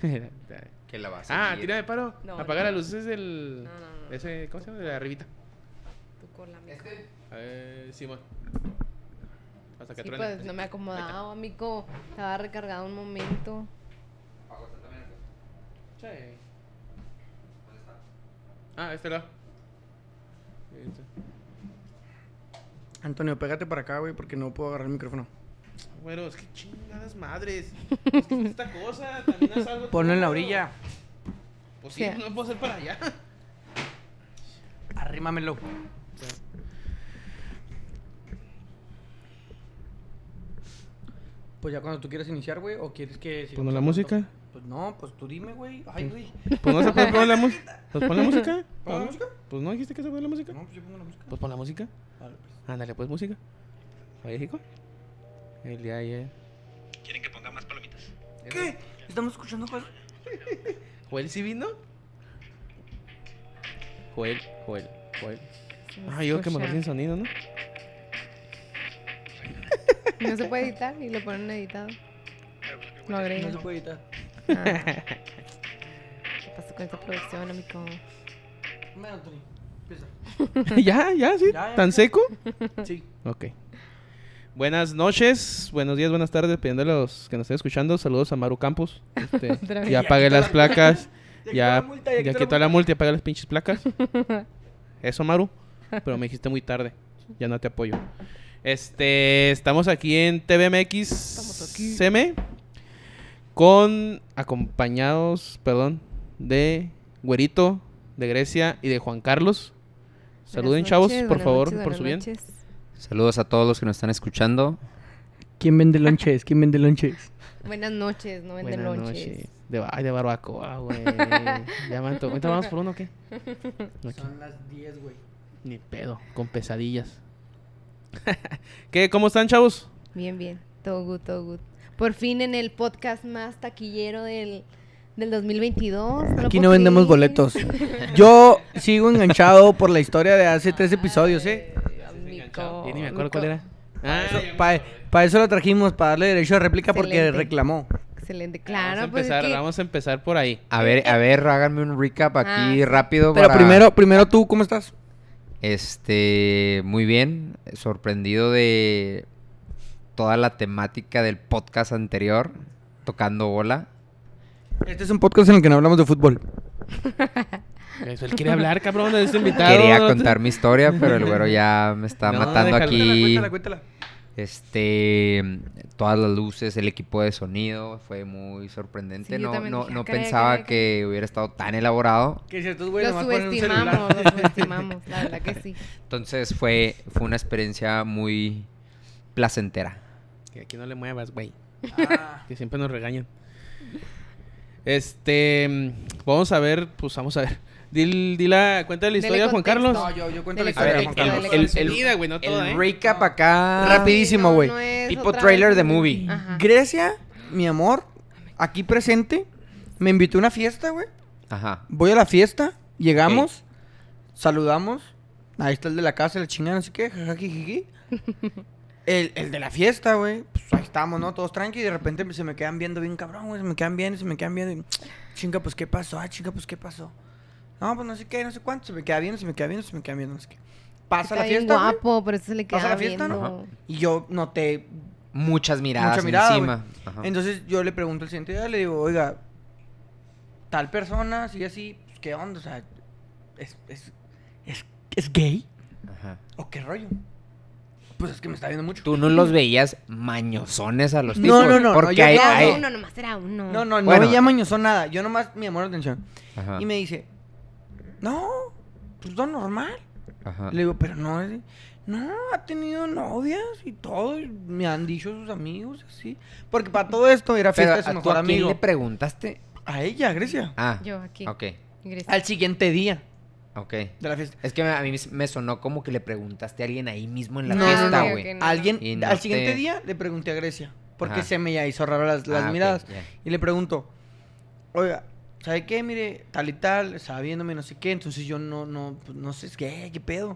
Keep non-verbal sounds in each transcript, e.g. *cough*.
*laughs* Que la vas ah, a seguir. tira de paro. No, Apaga no. la luz, ese es el. No, no, no. Ese, ¿Cómo se llama? De la arribita. Tu cola, mico. A ver, Simón. Hasta que Sí, truene. pues no me he acomodado, amigo. Estaba recargado un momento. Sí. Ah, este lado. Este. Antonio, pégate para acá, güey, porque no puedo agarrar el micrófono. Bueno, es que chingadas madres. Es que esta cosa también es algo. Ponlo en la orilla. Pues sí, no puedo hacer para allá. Arrímamelo. Pues ya cuando tú quieras iniciar, güey, o quieres que... sigamos Pongo la música. Pues no, pues tú dime, güey. Ay, güey. Pues no se puede poner la música. *laughs* Pues pon la música. ¿Pon la música? Pues no dijiste que se pone la música. No, pues yo pongo la música. Pues pon la música. Vale, pues. Ándale, pues música. Oye, Jico. El día de ayer. ¿Quieren que ponga más palomitas? ¿Qué? ¿Estamos escuchando cosas? *laughs* ¿Joel sí vino? Joel, Joel, Joel. Ah, yo que mejor escucha. sin sonido, ¿no? *laughs* No se puede editar y lo ponen editado. Lo No agregan. se puede editar. Ah. *laughs* ¿Qué pasó con esta producción, amigo? Bueno, Antonio, empieza. ya, ya, sí. Ya, ya, ¿Tan seco? Sí. Ok. Buenas noches, buenos días, buenas tardes, dependiendo de los que nos estén escuchando. Saludos a Maru Campos. *laughs* Este, ya pagué las la- placas. Ya Ya, la multa, ya ya quitó la quitó la multa y pagué las pinches placas. *laughs* Eso, Maru. Pero me dijiste muy tarde. Ya no te apoyo. Este, estamos aquí en TVMX aquí. CM con acompañados, perdón, de Güerito, de Grecia y de Juan Carlos. Saluden, chavos, noches, por favor, noches, por su bien. Saludos a todos los que nos están escuchando. ¿Quién vende lonches? ¿Quién vende lonches? *laughs* Buenas noches, no venden Buenas lonches. noches. De, ay, de barbacoa, güey. *laughs* ya me anto- ¿Ahorita vamos por uno o qué? *laughs* Son las 10, güey. Ni pedo, con pesadillas. ¿Qué? ¿Cómo están, chavos? Bien, bien. Todo good, todo good. Por fin en el podcast más taquillero del, del 2022. lo Aquí no vendemos boletos. Yo sigo enganchado por la historia de hace tres episodios, ¿eh? Amigo, Ya ni me acuerdo cuál era. Ah, Para acordé. eso lo trajimos, para darle derecho de réplica porque reclamó. Excelente, vamos, claro. a pues es empezar, que- vamos a empezar por ahí. A ver, a ver, háganme un recap aquí Ah, rápido. Pero para- primero, primero tú, ¿cómo estás? Este, muy bien, sorprendido de toda la temática del podcast anterior, tocando bola. Este es un podcast en el que no hablamos de fútbol. *laughs* Eso, Él quiere hablar, cabrón, de este *laughs* invitado. Quería contar mi historia, pero el güero ya me está *laughs* No, matando aquí. Cuéntala, cuéntala. Este, todas las luces, el equipo de sonido, fue muy sorprendente. Sí, no no, dije, no "Ah, pensaba que hubiera estado tan elaborado. Que si estos güeyes Lo subestimamos, lo subestimamos, la verdad que sí. *laughs* Entonces fue, fue una experiencia muy placentera. Que aquí no le muevas, güey. Ah, Que siempre nos regañan. Este. Vamos a ver, pues vamos a ver. Dil, di la cuenta de la historia, Juan contexto. Carlos. no, yo, yo cuento la historia, ver, Juan Carlos. el- contexto. Seguida, güey, no toda, El ¿eh? recap acá. Rapidísimo, güey. Tipo trailer vez de movie. Ajá. Grecia, mi amor, aquí presente, me invitó a una fiesta, güey. Ajá. Voy a la fiesta, llegamos, saludamos. Ahí está el de la casa, la chingada, no sé qué, jajajijiji. *laughs* El, el de la fiesta, güey, pues ahí estamos, ¿no? Todos tranqui y de repente se me quedan viendo bien cabrón, güey, se me quedan viendo, se me quedan viendo. y, chinga, pues, ¿qué pasó? Ah, chinga, pues, ¿qué pasó? No, pues, no sé qué, no sé cuánto, se me queda viendo, se me queda viendo, se me queda viendo, no sé qué. Pasa Está la bien fiesta, güey, guapo, por eso se le queda Pasa la fiesta, ¿no? y yo noté Muchas miradas mucha mirada, encima. güey. Ajá. Entonces yo le pregunto al siguiente día, le digo, oiga, tal persona, así así, pues, ¿qué onda? O sea, ¿es, es, es, es gay? Ajá. ¿O qué rollo? Pues es que me está viendo mucho. Tú no los veías mañosones a los No, tipos. no, no, no, Porque yo hay, no, Era hay- uno, nomás era uno. No, no, no Bueno. veía mañosón nada. Yo nomás me llamó la atención. Ajá. Y me dice, no, pues todo normal. Ajá. Le digo, pero no, es- no, ha tenido novias y todo. y me han dicho sus amigos, así. Porque para todo esto era Pero, fiesta de su ¿a tú mejor a quién amigo. le preguntaste? A ella, Grecia. Ah, Yo aquí. ok, Grecia. Al siguiente día ok. de la fiesta. Es que a mí me sonó como que le preguntaste a alguien ahí mismo en la No, fiesta, güey. No. Alguien, al siguiente te- día le pregunté a Grecia. Porque Ajá. se me ya hizo raro las, las Ah, miradas. Y le pregunto, oiga, ¿sabe qué? Mire, tal y tal, estaba viéndome no sé qué. Entonces yo no, no, pues, no sé, es qué, qué pedo.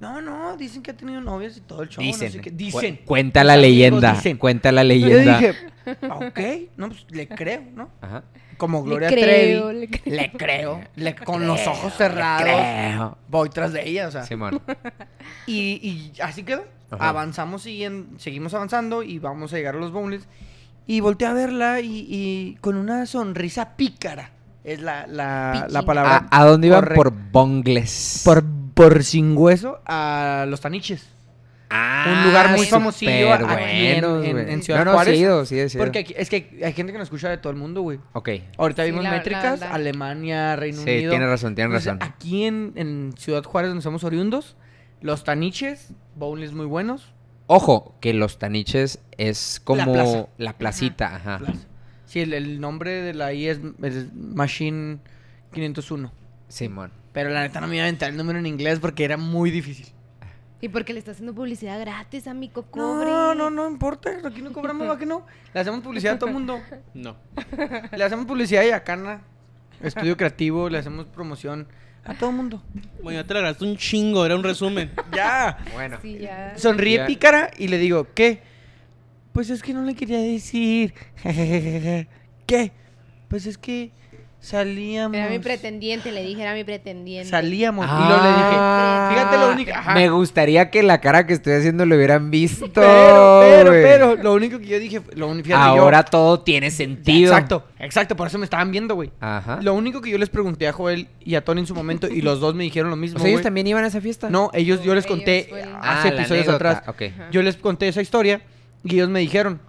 No, no, dicen que ha tenido novias y todo el show. Dicen. No sé qué. Cu- Dicen. Cuenta la leyenda. dicen. Cuenta la Yo leyenda. dije, "Ah, ok, no, pues le creo, ¿no? Ajá. Como Le Gloria creo, Trevi. le creo. Le creo. le- con los ojos cerrados. Creo. Voy tras de ella, o sea. Simón. Y, y así quedó. Ajá. Avanzamos y seguimos avanzando y vamos a llegar a los boneless. Y volteé a verla y, y con una sonrisa pícara. Es la, la, la palabra. ¿A, a dónde iban? correcta. Por bongles. Por, por sin hueso a los taniches. Ah, un lugar muy famosillo aquí en- buenos, en- Ciudad no, no, Juárez. sí ido, sí. Porque aquí- es que hay gente que nos escucha de todo el mundo, güey. Ok. Ahorita Sí, vimos la- la métricas. Alemania, Reino Sí, Unido. tiene razón, tiene Entonces, razón. Aquí en, en Ciudad Juárez, donde somos oriundos, los taniches, bowls muy buenos. Ojo, que los taniches es como plaza. la, placita, ajá. Plaza. Sí, el, el nombre de la I es, es Machine 501. Simón. Pero la neta no me iba a aventar el número en inglés porque era muy difícil. Y porque le está haciendo publicidad gratis a mi cocobre. No, no, no importa. Aquí no cobramos, ¿va que no? Le hacemos publicidad a todo el mundo. No. Le hacemos publicidad a Yacana, Estudio Creativo, le hacemos promoción a todo el mundo. Bueno, ya te la grabaste un chingo, era un resumen. Ya. Bueno. Sí, ya. Sonríe Ya. pícara y le digo, ¿qué? Pues es que no le quería decir. *laughs* ¿Qué? Pues es que salíamos. Era mi pretendiente, le dije, era mi pretendiente. Salíamos. y luego le dije, Ah, fíjate lo único. Ajá. Me gustaría que la cara que estoy haciendo lo hubieran visto. *laughs* Pero, pero, pero, lo único que yo dije, lo único fíjate, yo- Ahora todo tiene sentido. Exacto, exacto, por eso me estaban viendo, güey. Ajá. Lo único que yo les pregunté a Joel y a Tony en su momento, y los dos me dijeron lo mismo. O sea, ellos también iban a esa fiesta. No, ellos, yo les Ellos conté Ah, hace la episodios atrás. Ok. Ajá. Yo les conté esa historia y ellos me dijeron,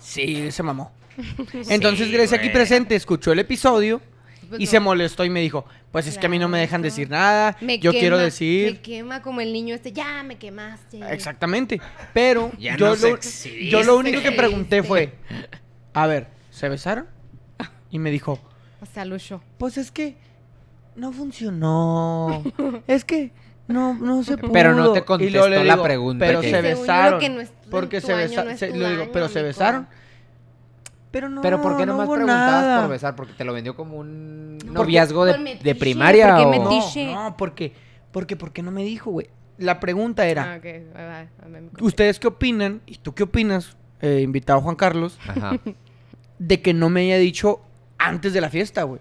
sí, se mamó. *laughs* Entonces Sí, Grecia aquí güey. presente escuchó el episodio Pues y no. se molestó y me dijo, pues es que a mí no me dejan decir nada, Me yo quiero quema, Me decir... quema como el niño este, ya me quemaste. Exactamente, pero Ya yo, nos lo, exhibiste. yo lo único que pregunté fue, *laughs* a ver, ¿se besaron? Y me dijo, O sea, lucho. pues es que no funcionó, es que no, no se pudo. Pero no te contestó la pregunta Pero que- se besaron. que no es tu- porque se besaron. no digo, pero se besaron. Pero no. Pero ¿por qué no nomás hubo preguntabas nada. por besar? Porque te lo vendió como un noviazgo de, de primaria porque o... me No, Metiche. no, porque, porque, porque no me dijo, güey. La pregunta era, Ah, ok, bye, bye. A mí me conté. ¿ustedes qué opinan? ¿Y tú qué opinas, eh, invitado Juan Carlos, Ajá. de que no me haya dicho antes de la fiesta, güey?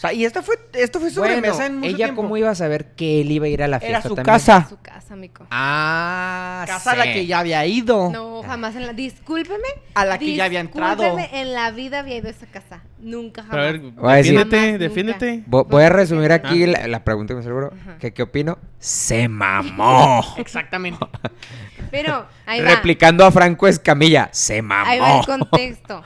O sea, y esta fue, esto fue sobre Bueno, mesa en mucho ella tiempo. cómo iba a saber que él iba a ir a la fiesta Era su también? casa. Su casa, mico. Ah, Casa a la que ya había ido. No, jamás en la... Discúlpeme. A la que ya había entrado. discúlpeme, en la vida había ido a esa casa. Nunca, Pero a jamás. ver, Voy a decir- defiéndete, Jamás, defiéndete. Vo- Voy a resumir aquí Ah. la, la pregunta que me. Ajá. que ¿Qué opino? Se mamó. *laughs* Exactamente. Pero, ahí va. Replicando a Franco Escamilla. Se mamó. Ahí va el *laughs* contexto.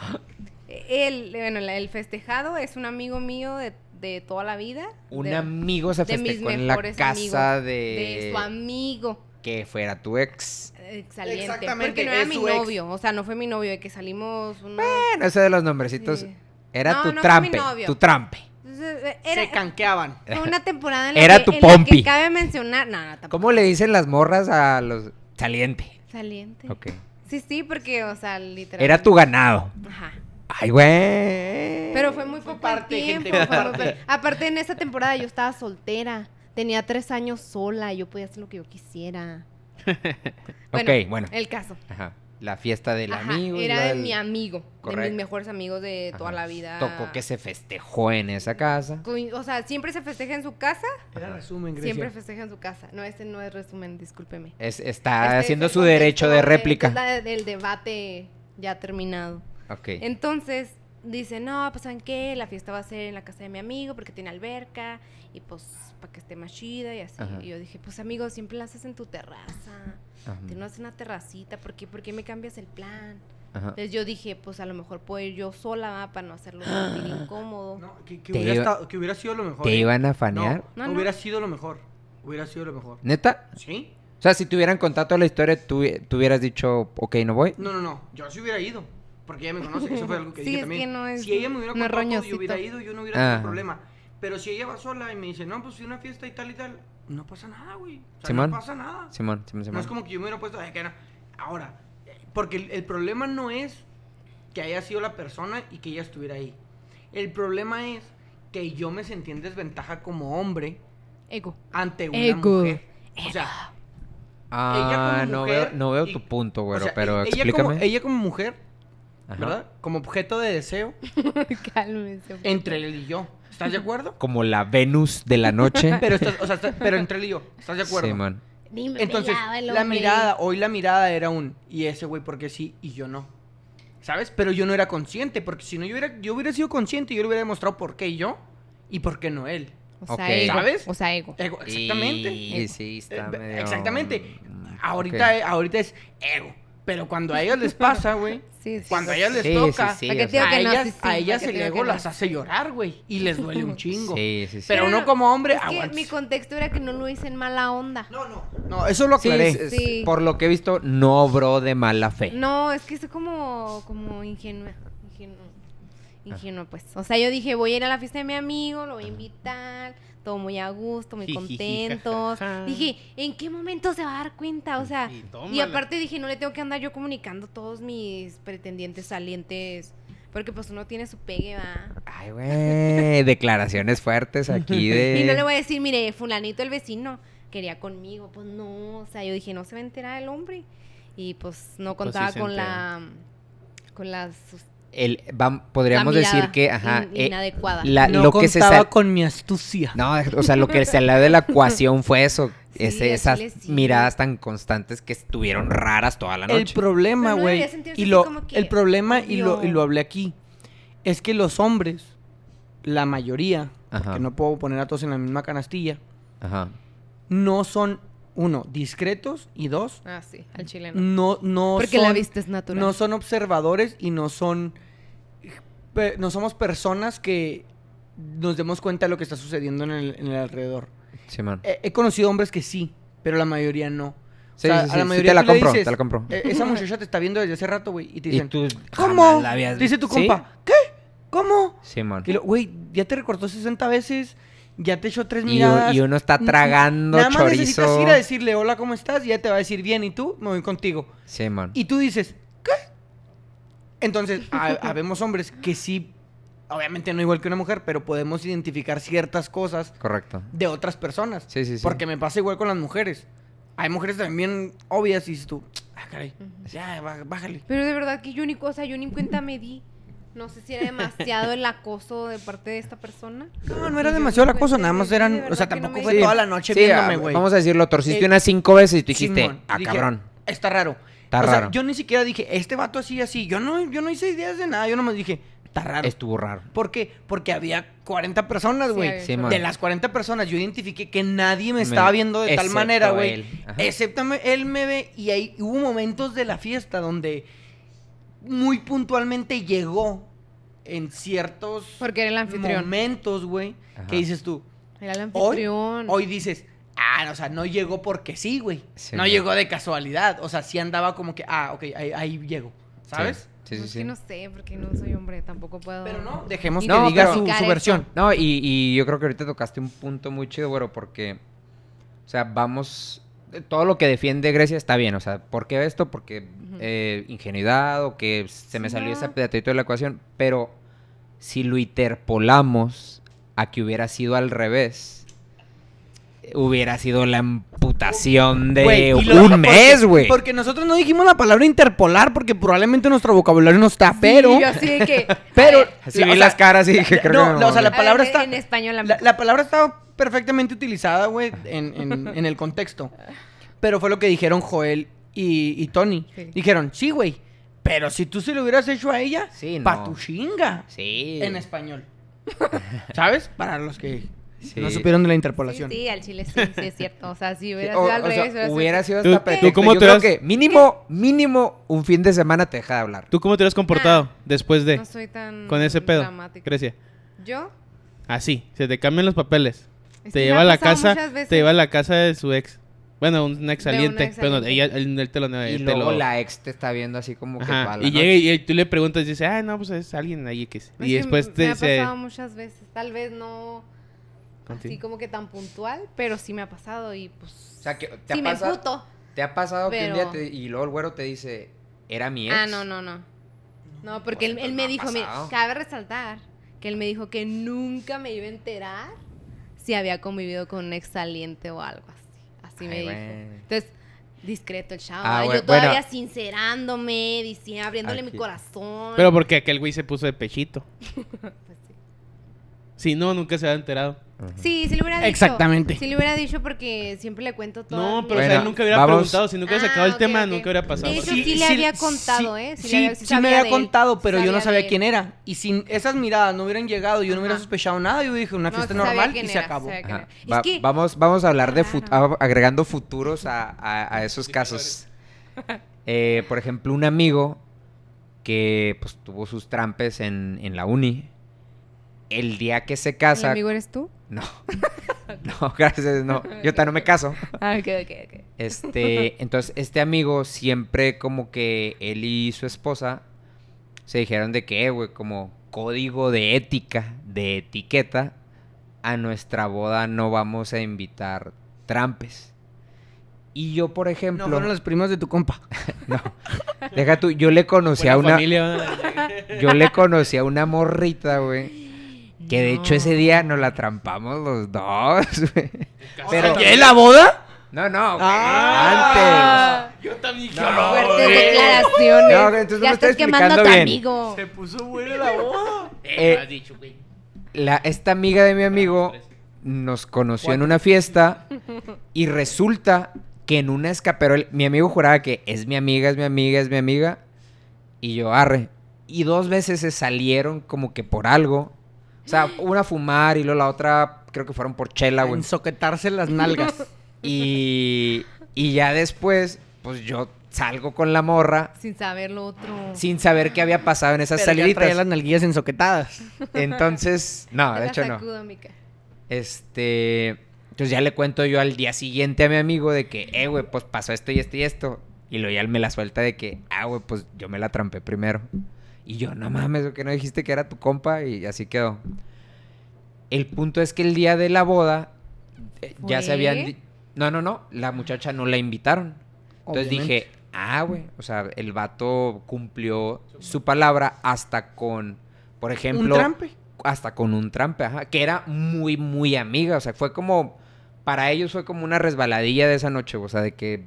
El, bueno, la- el festejado es un amigo mío de, de toda la vida. Un de, amigo se de mis festejó en la mejores casa de... de su amigo. Que fuera tu ex. Saliente. Exactamente, Porque no era mi ex. novio. O sea, no fue mi novio, de que salimos unos... Bueno, ese de los nombrecitos. Sí. Era No, tu no fue mi trampe. novio. Tu trampe. Eh, Se canqueaban. fue una temporada en la, Era que, tu en la que pompi. cabe mencionar... No, no, tampoco. ¿Cómo le dicen las morras a los... Saliente. Saliente. Ok. Sí, sí, porque, o sea, literal. Era tu ganado. Ajá. Ay, güey. Pero fue muy poco parte, el tiempo. gente, fue muy parte. poco. Aparte, en esa temporada yo estaba soltera. Tenía tres años sola. Yo podía hacer lo que yo quisiera. *laughs* Ok, bueno. El caso. Ajá. La fiesta del Ajá, amigo. y Era de del- mi amigo. De mis mejores amigos de toda Ajá. la vida. Tocó que se festejó en esa casa. O sea, siempre se festeja en su casa. Era resumen, Grecia. Siempre festeja en su casa. No, ese no es resumen, discúlpeme. Es, está Este es haciendo el su derecho de réplica. es la del debate ya terminado. Entonces dice, no, pues ¿saben qué? La fiesta va a ser en la casa de mi amigo porque tiene alberca y pues para que esté más chida y así. Ajá. Y yo dije, pues amigo, siempre la haces en tu terraza. Ajá. Tienes una terracita, ¿por qué, ¿por qué me cambias el plan? Ajá. Entonces yo dije, pues a lo mejor puedo ir yo sola ¿va? para no hacerlo *gasps* sentir incómodo. No, que, que Te hubiera iba- estado- que hubiera sido lo mejor. ¿Te ¿eh? iban a fanear? No, No, no. hubiera sido lo mejor. Hubiera sido lo mejor. ¿Neta? ¿Sí? O sea, si te hubieran contado toda la historia, tú, tú hubieras dicho, ok, no voy. No, no, no. Yo sí hubiera ido. Porque ella me conoce. Eso fue algo que *laughs* Sí, dije es también. que no es- si ella me hubiera no contado yo hubiera ido, yo no hubiera tenido Ajá. problema. Pero si ella va sola y me dice, no, pues fui a una fiesta y tal y tal, no pasa nada, güey. O sea, Simón. no pasa nada. Simón, Simón, No Simón. es como que yo me hubiera puesto, "Ay, que no". Ahora, porque el, el problema no es que haya sido la persona y que ella estuviera ahí. El problema es que yo me sentí en desventaja como hombre Ego. ante una Ego. mujer. O sea, Ah, como no, mujer veo, no veo y- tu punto, o güero, sea, pero ella explícame. Como, ella como mujer, Ajá. ¿verdad? Como objeto de deseo *laughs* Cálmese. entre él y yo. ¿Estás de acuerdo? Como la Venus de la noche. *laughs* Pero, estás- o sea, está- pero entre él y yo. ¿Estás de acuerdo? Sí, man. Ni me Entonces, la mirada, hoy la mirada era un, y ese güey porque sí, y yo no. ¿Sabes? Pero yo no era consciente, porque si no yo hubiera, yo hubiera sido consciente, yo le hubiera demostrado por qué yo y por qué no él. O sea, ego. ¿Sabes? O sea, ego. Ego, exactamente. Y sí, está Eh, medio... Exactamente. Mm, Ahorita, eh, ahorita es ego. Pero cuando a ellas les pasa, güey, *laughs* Sí, sí. cuando a ellas les Sí, toca, sí, sí, ¿Para qué o te digo sea, a que no? ellas, Sí, sí, a ellas ¿para qué el ego no? las hace llorar, güey. Y les duele un *laughs* chingo. Sí, sí, sí. Pero Pero uno como hombre Es que mi contexto era que no lo hice en mala onda. No, no. No, eso lo aclaré. Sí. por lo que he visto, no obró de mala fe. No, es que soy como, como ingenua. Ingenua. Ah. Ingenua, pues. O sea, yo dije, voy a ir a la fiesta de mi amigo, lo voy a invitar. Todo muy a gusto, muy contentos. *laughs* Dije, ¿en qué momento se va a dar cuenta? O sea, Y aparte dije, no le tengo que andar yo comunicando todos mis pretendientes salientes. Porque pues uno tiene su pegue, va. Ay, güey. *laughs* Declaraciones fuertes aquí *laughs* de... Y no le voy a decir, mire, fulanito el vecino quería conmigo. Pues no, o sea, yo dije, no se va a enterar el hombre. Y pues no Pues sí contaba con la... Con las... El, podríamos la decir que, ajá, in- eh, inadecuada. la- no lo que se con mi astucia. No, o sea, lo que se salió de la ecuación fue eso. *laughs* Sí, ese- al esas sí. miradas tan constantes que estuvieron raras toda la El noche. problema, Pero no güey, y lo, el problema, y lo, y lo hablé aquí, es que los hombres, la mayoría, Ajá. que no puedo poner a todos en la misma canastilla, Ajá. no son, uno, discretos, y dos, Ah, sí, al chileno. no, no Porque son, la vista es natural. no son observadores y no son, no somos personas que nos demos cuenta de lo que está sucediendo en el, en el alrededor. Sí, man. He, he conocido hombres que sí, pero la mayoría no. Sí, o sea, sí, sí, a la sí, mayoría te la compro, dices, te la compro. "Eh, esa *laughs* muchacha te está viendo desde hace rato, güey. Y te Y dicen, tú ¿cómo? jamás la habías- Dice tu ¿Sí? compa, ¿qué? ¿Cómo? Sí, man. Y lo, güey, ya te recortó 60 veces, ya te echó tres miradas. y uno está tragando Nada más necesitas ir a decirle, hola, ¿cómo estás? Y ya te va a decir, bien, ¿y tú? Me voy contigo. Sí, man. Y tú dices, ¿qué? Entonces, *laughs* ha- habemos hombres que sí, obviamente no igual que una mujer, pero podemos identificar ciertas cosas Correcto. de otras personas. Sí, sí, sí. Porque me pasa igual con las mujeres. Hay mujeres también obvias y dices tú, ah, caray, ya, bájale. Pero de verdad que yo ni cosa, yo ni cuenta me di. No sé si era demasiado el acoso de parte de esta persona. *laughs* No, no era yo demasiado cosa, cuenta nada más eran, o sea, no tampoco fue toda la noche Sí, viéndome, güey. Vamos a decirlo, torciste Eh, unas cinco veces y tú dijiste, Simón, ah, dije, cabrón. Está raro. Está o sea, raro. yo ni siquiera dije, este vato así, así. Yo no, yo no hice ideas de nada, yo nomás dije, está raro. Estuvo raro. ¿Por qué? Porque había 40 personas, güey. Sí, de las 40 personas, yo identifiqué que nadie me Me- estaba viendo de tal manera, güey. Excepto me- él me ve. Y ahí hubo momentos de la fiesta donde muy puntualmente llegó en ciertos Porque era el anfitrión. momentos, güey, Ajá. que dices tú. Era el Hoy, anfitrión. hoy dices, ah, o sea, no llegó porque sí, güey. Sí, no llegó de casualidad. O sea, sí andaba como que, ah, ok, ahí, ahí llego. ¿Sabes? Sí, sí, No, es sí. que no sé, porque no soy hombre, tampoco puedo. Pero no, dejemos No, que diga su, versión. No, y, y yo creo que ahorita tocaste un punto muy chido, güero, porque, o sea, vamos, todo lo que defiende Grecia está bien, o sea, ¿por qué esto? Porque. Eh, ingenuidad o que se me Sí, salió ese pedacito de la ecuación, pero si lo interpolamos a que hubiera sido al revés, hubiera sido la amputación de un porque- mes, güey. Porque nosotros no dijimos la palabra interpolar porque probablemente nuestro vocabulario no está, pero... Sí, yo así de que. *laughs* Pero... a ver, Así la- vi o sea, las caras y dije, creo no, que no, o sea, la palabra ver, está- En español, La, la palabra estaba perfectamente utilizada, güey, en, en- en el contexto. *laughs* Pero fue lo que dijeron Joel y, y Tony. Sí. Dijeron, sí, güey, pero si tú se lo hubieras hecho a ella, Sí, pa' tu chinga. Sí. En español. *laughs* ¿Sabes? Para los que Sí. no supieron de la interpolación. sí, al chile sí, sí es cierto. O sea, si *laughs* hubiera o- sido al o sea, revés, hubiera sido ¿Tú- hasta tú perfecto. cómo Yo te creo das- que mínimo, mínimo un fin de semana te deja de hablar. ¿Tú cómo te has comportado después de No soy tan. con ese pedo? dramática. Grecia. Yo. Así, se te cambian los papeles. es te lleva a la casa, muchas veces. te lleva a la casa de su ex. Bueno, un ex saliente, ex pero no, ella, él, él te lo, Y te luego lo- la ex te está viendo así como que la y llega noche. y, y tú le preguntas y dice, ah, no, pues es alguien ahí que Es Y que después me te ha se... pasado muchas veces. Tal vez no así como que tan puntual, pero sí me ha pasado y pues. O sea, que te sí ha me pasado, emputo. te ha pasado que un día te- y luego el güero te dice, era mi ex. Ah, no, no, no. No, porque él, Pues, él no me ha dijo, mira, cabe resaltar que él me dijo que nunca me iba a enterar si había convivido con un ex saliente o algo así. Así me dijo. Entonces, discreto el chavo. Ah, yo todavía bueno. sincerándome, diciendo, abriéndole mi corazón. Pero porque aquel güey se puso de pechito. *laughs* Pues sí. Si no, nunca se había enterado. Sí, sí le hubiera dicho. Exactamente. Sí le hubiera dicho porque siempre le cuento todo. No, pero o sea, Bueno, nunca hubiera vamos. preguntado. Si nunca hubiera sacado el tema, nunca hubiera pasado. De hecho, sí, ahí. le había contado, ¿eh? Sí, le había- sí me había él. contado, pero yo no Sabía quién era. Y sin esas miradas no hubieran llegado, yo no hubiera sospechado nada. Yo dije, una No, fiesta sí normal y se acabó. Va- que- vamos, vamos a hablar de fut- Raro. a- agregando futuros a, a- a esos casos. *laughs* Eh, por ejemplo, un amigo que pues tuvo sus trampes en, en la uni. El día que se ¿Mi casa. amigo eres tú? No. *laughs* *laughs* No, gracias, no. Yo todavía no me caso. Ah, ok, ok, ok. Este, *laughs* entonces, este amigo siempre como que él y su esposa se dijeron de que, güey, como código de ética, de etiqueta, a nuestra boda no vamos a invitar trampes. Y yo, por No ejemplo, fueron los primos de tu compa. no, deja tú, yo le conocí a una, familia. yo le conocí a una morrita, güey, que de hecho ese día nos la trampamos los dos, *laughs* güey. Pero, ¿Qué? ¿La boda? no, no, güey, Ah. antes. Yo también dije, No, "Ah, Fuertes güey. declaraciones. No, entonces no ya me estás quemando a tu bien. amigo. Se puso buena la boda. *laughs* Eh, Eh, has dicho, güey. La, esta amiga de mi amigo nos conoció en una fiesta *laughs* y resulta que en una escaperol, mi amigo juraba que es mi amiga, es mi amiga, es mi amiga, y yo arre. Y dos veces se salieron como que por algo. O sea, una a fumar y luego la otra creo que fueron por chela, güey. Ensoquetarse las nalgas. *laughs* Y, y ya después, pues yo salgo con la morra Sin saber lo otro. sin saber qué había pasado en esas Pero ya traía saliditas. las nalguillas ensoquetadas. *laughs* Entonces, no, de hecho no. mica. Este. Entonces ya le cuento yo al día siguiente a mi amigo de que, eh, güey, pues pasó esto y esto y esto. Y luego ya él me la suelta de que, ah, güey, pues yo me la trampé primero. Y yo, no mames, que no dijiste que era tu compa? Y así quedó. El punto es que el día de la boda eh, ya se habían. No, no, no, la muchacha no la invitaron. Entonces Obviamente. dije, ah, güey, o sea, el vato cumplió su palabra hasta con, por ejemplo Un trampe. hasta con un trampe, ajá, que era muy, muy amiga, o sea, fue como, para ellos fue como una resbaladilla de esa noche, o sea, de que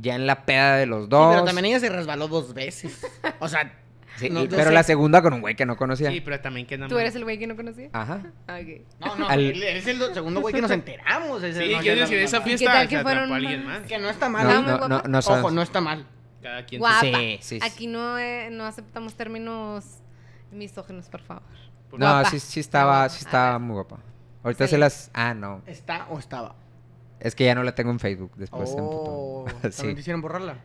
ya en la peda de los Sí, dos. pero también ella se resbaló dos veces. O sea, Sí, no, y- yo pero sé. la segunda con un güey que no conocía. Sí, pero también que nada ¿Tú eres el güey que no conocía? Ajá. Ah, ok. no, no, Al- él es el segundo güey que nos enteramos. ese Sí, no, quiero no, decir, no, esa no. fiesta ¿Qué tal que se fueron alguien más? Que no está mal. No, no, no, no. Ojo, no está mal. Cada quien Guapa. Sí, sí, sí. Aquí no, eh, no aceptamos términos misógenos, por favor. Por- No, Guapa. sí, sí estaba, sí estaba muy guapa. Ahorita se las... Ah, no. ¿Está o estaba? Es que ya no la tengo en Facebook después. se Oh, *laughs* emputó. ¿también sí. hicieron borrarla?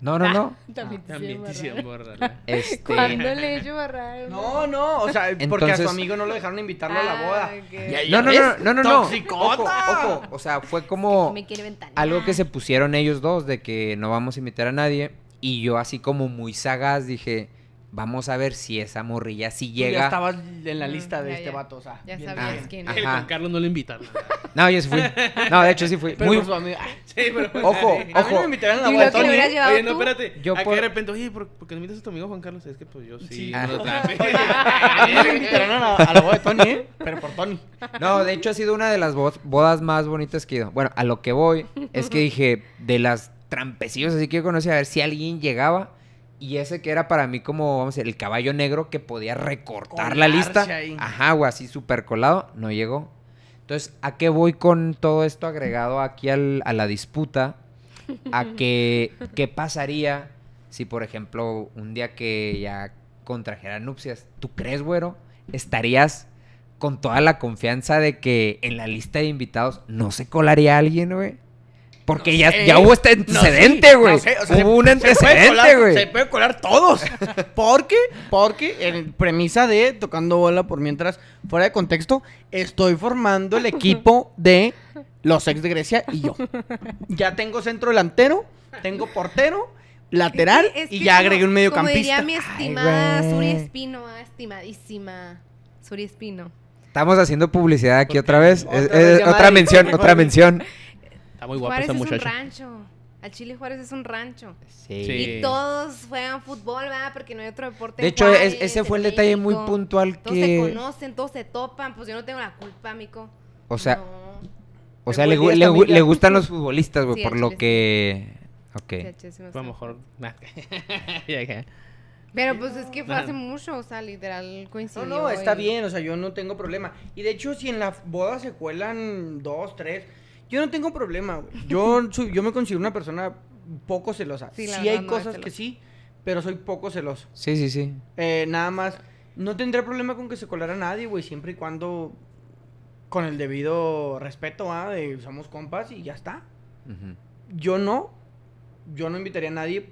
No, no, no. También *laughs* te También te hicieron borrarla. *laughs* Este... ¿Cuándo le he hecho borrar? No, no, o sea, porque a su Entonces- amigo no lo dejaron invitarlo a la Ah, boda. ok. No, no, ves, no, no, no, no. ¡Toxicota! Ojo, ojo. O sea, fue como... Me quiere ventanear. algo que se pusieron ellos dos de que no vamos a invitar a nadie y yo así como muy sagaz dije vamos a ver si esa morrilla sí Tú ya llega estabas en la Mm, lista de ya, este ya. vato, o sea. Ya bien sabías quién Ajá. El Juan Carlos no lo invitaron. no yo sí fui *laughs* no de hecho sí fui Pero muy su amigo. Ay, Sí, pero. Ojo, A mí no ojo. me invitaron a la ¿Y boda Tony. ¿eh? Oye, no, tú? espérate. Yo Aquí por- de repente, oye, ¿por, por qué no invitas a tu amigo Juan Carlos? Es que pues yo sí. Sí. Ah. no lo *laughs* traje. A mí no me invitaron a la, a la boda de Tony, ¿eh? Pero por Tony. no de hecho ha sido una de las bo- bodas más bonitas que he ido bueno a lo que voy es que dije de las trampecillos así que yo conocí a ver si alguien llegaba y ese que era para mí como vamos a decir el caballo negro que podía recortar la lista ahí. ajá güey así súper colado no llegó Entonces, ¿a qué voy con todo esto agregado aquí al- a la disputa? A *laughs* que, ¿qué pasaría si, por ejemplo, un día que ya contrajeran nupcias, ¿tú crees, güero? ¿Estarías con toda la confianza de que en la lista de invitados no se colaría alguien, güey? Porque No ya, sé. ya hubo este antecedente, güey. no sé, o sea, hubo un se- antecedente, güey. Se puede colar todos. *laughs* ¿Por qué? Porque en premisa de tocando bola por mientras, fuera de contexto, estoy formando el equipo de los ex de Grecia y yo. Ya tengo centro delantero, tengo portero, lateral Es que- es y ya como- agregué un Como mediocampista. diría mi estimada güey. Suri Espino, estimadísima. Suri Espino. Estamos haciendo publicidad aquí ¿Por otra vez. Otra Es- vez mención, otra mención. Está muy guapa Juárez esa es un rancho. Al Chile Juárez es un rancho. Sí. Sí. Y todos juegan fútbol, ¿verdad? Porque no hay otro deporte. De hecho, Juárez, es- ese fue el detalle muy puntual Todos se que... conocen, todos se topan. Pues yo no tengo la culpa, mico. O sea, No. O sea, le, le, está gustan los futbolistas, güey, Sí, por lo que... Ok. Sí, A lo mejor. *laughs* Pero pues es que fue hace mucho, o sea, literal No, coincidió. no, está y- bien, o sea, yo no tengo problema. Y de hecho, si en la boda se cuelan dos, tres, yo no tengo problema, güey. Yo, *laughs* soy- yo me considero una persona poco celosa. Sí, Sí, la hay cosas que sí, pero soy poco celoso. Sí, sí, sí. Eh, nada más, no tendré problema con que se colara nadie, güey, siempre y cuando con el debido respeto, ¿ah? De somos compas y ya está. Yo no, yo no invitaría a nadie,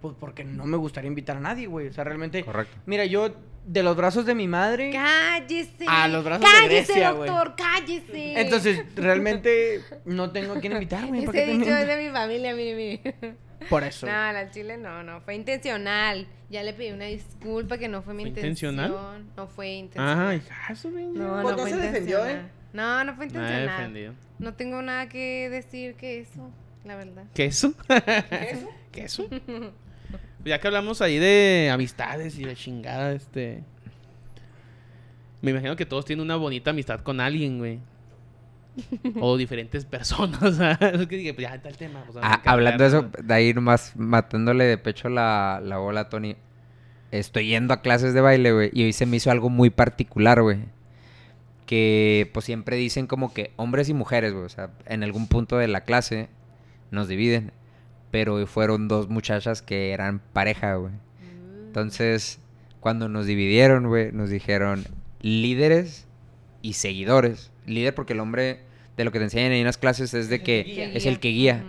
pues porque no me gustaría invitar a nadie, güey. O sea, realmente, Correcto. mira, yo de los brazos de mi madre... Cállese. A los brazos de cállese, Grecia, güey. doctor, cállese. Entonces, *laughs* realmente no tengo a quién invitar, güey. ¿para qué Ese dicho es de mi familia, mire, mire. Por eso. No, al chile no, no, fue intencional. Ya le pedí una disculpa que no fue mi ¿Fue intención. intencional? No fue intencional. Ay, caso, güey. no, Pues no, no fue se defendió, ¿eh? No, no fue Nada intencional. defendido. No tengo nada que decir que eso, la verdad. ¿Queso? ¿Eso? ¿Queso? *laughs* Pues ya que hablamos ahí de amistades y de chingada, este. Me imagino que todos tienen una bonita amistad con alguien, güey. *laughs* o diferentes personas. *laughs* o sea, es que dije, pues ya está el tema. pues, Ah, hablando de eso, de ahí nomás matándole de pecho la, la bola a Tony. Estoy yendo a clases de baile, güey, y hoy se me hizo algo muy particular, güey. Que pues siempre dicen como que hombres y mujeres, güey. O sea, en algún punto de la clase nos dividen. Pero fueron dos muchachas que eran pareja, güey. Entonces, cuando nos dividieron, güey, nos dijeron líderes y seguidores. Líder porque el hombre, de lo que te enseñan en las clases, es de que es el que guía.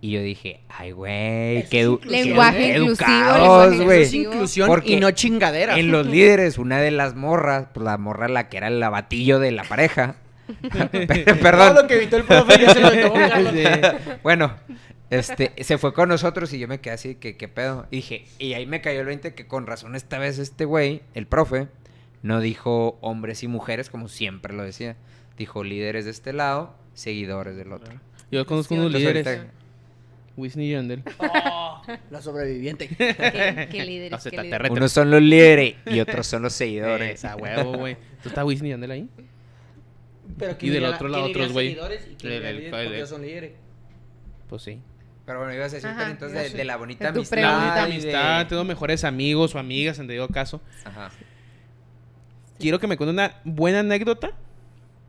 Y yo dije, ay, güey, qué, edu- Lenguaje inclusivo, educados, güey. Eso es inclusión Porque y no chingadera. En los líderes, una de las morras, pues la morra la que era el lavatillo de la pareja. *laughs* *laughs* Pe- Todo Perdón. lo que evitó el profe ya se lo *laughs* tomó. Bueno, este, *laughs* se fue con nosotros y yo me quedé así, que qué pedo. Y dije, y ahí me cayó el 20 que con razón esta vez este güey, el profe, no dijo hombres y mujeres como siempre lo decía. Dijo líderes de este lado, seguidores del otro. Yo conozco Sí, unos líderes. ahorita- Whitney y Yandel. *laughs* La sobreviviente. *laughs* ¿Qué, qué líderes, qué. Unos son los líderes y otros son los seguidores. Esa huevo, güey. ¿Tú estás Whitney y Yandel ahí? Pero Y del otro lado otros, güey. porque ellos son líderes. Pues sí. Pero bueno, ibas a decir Ajá, Tony, entonces de, de la bonita tu amistad. La bonita de- amistad, tengo mejores amigos o amigas, en debido caso. Ajá. Quiero que me cuente una buena anécdota